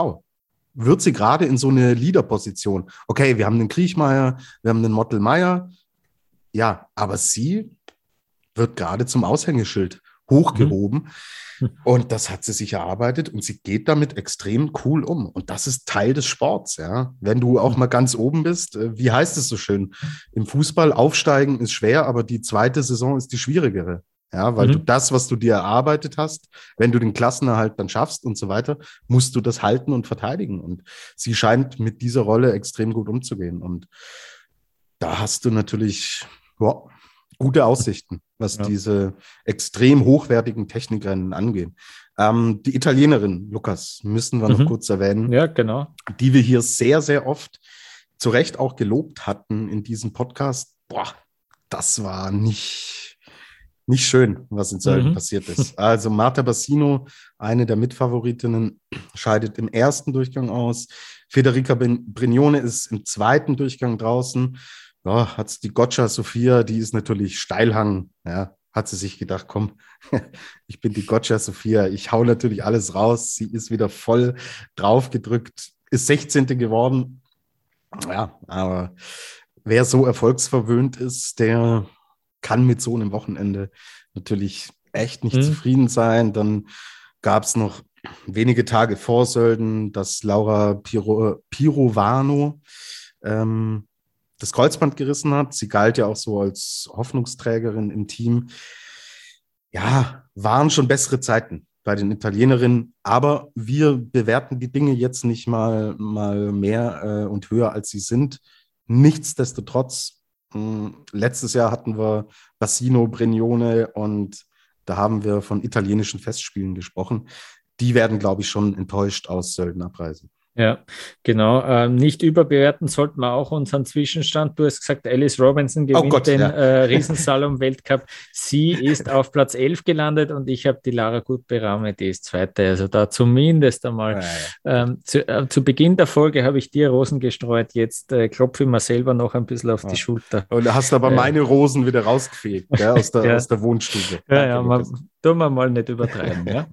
Wird sie gerade in so eine Leader-Position? Okay, wir haben den Kriechmeier, wir haben den Mottelmeier. Ja, aber sie wird gerade zum Aushängeschild hochgehoben. Mhm. Und das hat sie sich erarbeitet und sie geht damit extrem cool um. Und das ist Teil des Sports, ja. Wenn du auch mal ganz oben bist, äh, wie heißt es so schön? Im Fußball aufsteigen ist schwer, aber die zweite Saison ist die schwierigere. Ja, weil mhm. du das, was du dir erarbeitet hast, wenn du den Klassenerhalt dann schaffst und so weiter, musst du das halten und verteidigen. Und sie scheint mit dieser Rolle extrem gut umzugehen. Und da hast du natürlich, wow, gute Aussichten, was ja. diese extrem hochwertigen Technikrennen angeht. Ähm, die Italienerin, Lukas, müssen wir mhm. noch kurz erwähnen. Ja, genau. Die wir hier sehr, sehr oft zu Recht auch gelobt hatten in diesem Podcast. Boah, das war nicht, nicht schön, was in Sölden mhm. passiert ist. Also Marta Bassino, eine der Mitfavoritinnen, scheidet im ersten Durchgang aus. Federica Brignone ist im zweiten Durchgang draußen ja, hat die Gotcha Sophia, die ist natürlich Steilhang, ja, hat sie sich gedacht, komm, ich bin die Gotcha Sophia, ich hau natürlich alles raus. Sie ist wieder voll draufgedrückt, ist 16. geworden. Ja, aber wer so erfolgsverwöhnt ist, der kann mit so einem Wochenende natürlich echt nicht mhm. zufrieden sein. Dann gab es noch wenige Tage vor Sölden, dass Laura Piro, Pirovano ähm, das Kreuzband gerissen hat. Sie galt ja auch so als Hoffnungsträgerin im Team. Ja, waren schon bessere Zeiten bei den Italienerinnen, aber wir bewerten die Dinge jetzt nicht mal, mal mehr äh, und höher, als sie sind. Nichtsdestotrotz, mh, hm, letztes Jahr hatten wir Bassino, Brignone und da haben wir von italienischen Festspielen gesprochen. Die werden, glaube ich, schon enttäuscht aus Sölden abreisen. Ja, genau. Ähm, nicht überbewerten sollten wir auch unseren Zwischenstand. Du hast gesagt, Alice Robinson gewinnt oh Gott, den ja. äh, Riesensalom-Weltcup. Sie ist auf Platz 11 gelandet und ich habe die Lara Gutberame, die ist Zweite. Also da zumindest einmal. Ja, ja. Ähm, zu, äh, zu, Beginn der Folge habe ich dir Rosen gestreut. Jetzt äh, klopfe ich mir selber noch ein bisschen auf die Schulter. Und hast aber meine Rosen wieder rausgefegt aus, der, aus der Wohnstube. Ja, ja, man, tun wir mal nicht übertreiben. ja.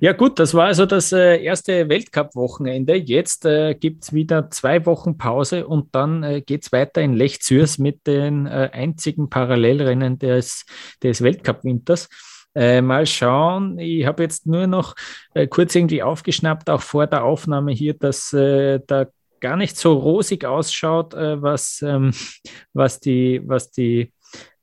ja, gut, das war also das äh, erste Weltcup-Wochenende. Jetzt äh, gibt es wieder zwei Wochen Pause und dann äh, geht es weiter in Lech Zürs mit den äh, einzigen Parallelrennen des, des Weltcup-Winters. Äh, mal schauen, ich habe jetzt nur noch äh, kurz irgendwie aufgeschnappt, auch vor der Aufnahme hier, dass äh, da gar nicht so rosig ausschaut, äh, was, ähm, was die, was die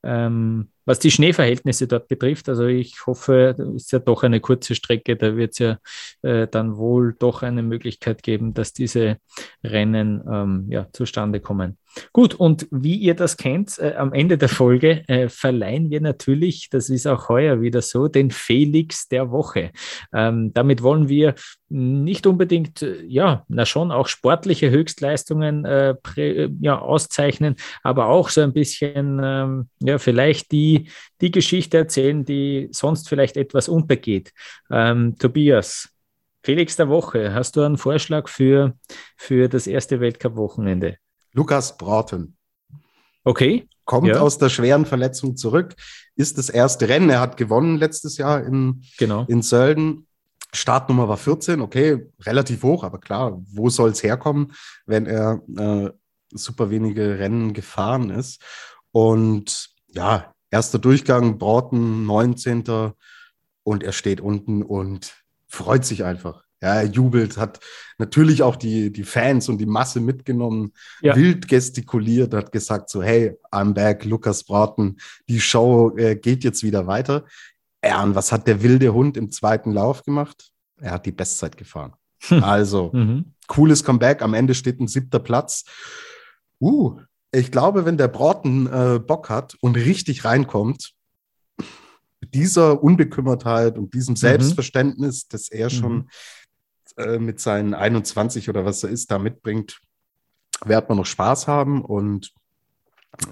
ähm, was die Schneeverhältnisse dort betrifft, also ich hoffe, es ist ja doch eine kurze Strecke, da wird es ja äh, dann wohl doch eine Möglichkeit geben, dass diese Rennen ähm, ja, zustande kommen. Gut, und wie ihr das kennt, äh, am Ende der Folge äh, verleihen wir natürlich, das ist auch heuer wieder so, den Felix der Woche. Ähm, damit wollen wir nicht unbedingt, äh, ja, na schon auch sportliche Höchstleistungen äh, prä, ja, auszeichnen, aber auch so ein bisschen, ähm, ja, vielleicht die, die Geschichte erzählen, die sonst vielleicht etwas untergeht. Ähm, Tobias, Felix der Woche, hast du einen Vorschlag für, für das erste Weltcup-Wochenende? Lukas Broughton. Okay. Kommt ja. aus der schweren Verletzung zurück, ist das erste Rennen. Er hat gewonnen letztes Jahr in, genau. in Sölden. Startnummer war 14, okay, relativ hoch, aber klar, wo soll es herkommen, wenn er äh, super wenige Rennen gefahren ist? Und ja, erster Durchgang, Broughton, 19. Und er steht unten und freut sich einfach. Ja, er jubelt, hat natürlich auch die, die Fans und die Masse mitgenommen, ja. wild gestikuliert, hat gesagt so, hey, I'm back, Lukas Braten, die Show äh, geht jetzt wieder weiter. Ja, und was hat der wilde Hund im zweiten Lauf gemacht? Er hat die Bestzeit gefahren. Hm. Also, mhm. cooles Comeback. Am Ende steht ein siebter Platz. Uh, ich glaube, wenn der Braten äh, Bock hat und richtig reinkommt, mit dieser Unbekümmertheit und diesem mhm. Selbstverständnis, mhm. das er schon mhm. Äh, mit seinen 21 oder was er ist da mitbringt, wird man noch Spaß haben und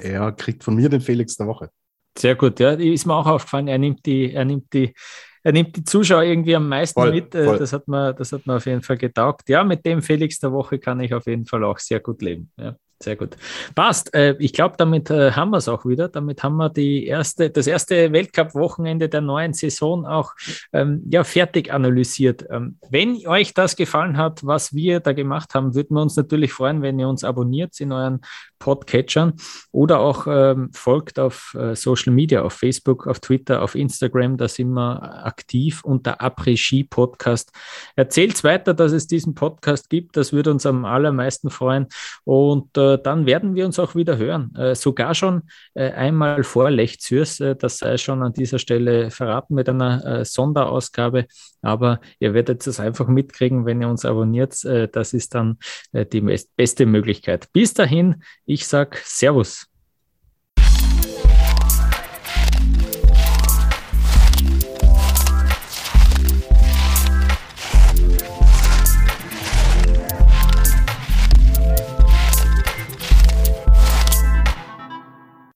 er kriegt von mir den Felix der Woche. Sehr gut, ja, ist mir auch aufgefallen. Er nimmt die, er nimmt die, er nimmt die Zuschauer irgendwie am meisten voll, mit. Äh, voll. Das hat mir, das hat mir auf jeden Fall getaugt. Ja, mit dem Felix der Woche kann ich auf jeden Fall auch sehr gut leben. Ja. Sehr gut. Passt. Äh, ich glaube, damit äh, haben wir es auch wieder. Damit haben wir die erste, das erste Weltcup-Wochenende der neuen Saison auch ähm, ja, fertig analysiert. Ähm, wenn euch das gefallen hat, was wir da gemacht haben, würden wir uns natürlich freuen, wenn ihr uns abonniert in euren Podcatchern oder auch ähm, folgt auf äh, Social Media, auf Facebook, auf Twitter, auf Instagram. Da sind wir aktiv unter Après-Ski Podcast. Erzählt weiter, dass es diesen Podcast gibt. Das würde uns am allermeisten freuen. Und äh, dann werden wir uns auch wieder hören. Äh, sogar schon äh, einmal vor Lech Zürs. Äh, das sei schon an dieser Stelle verraten mit einer Sonderausgabe. Aber ihr werdet es einfach mitkriegen, wenn ihr uns abonniert. das ist dann die beste Möglichkeit. Bis dahin, ich sage Servus.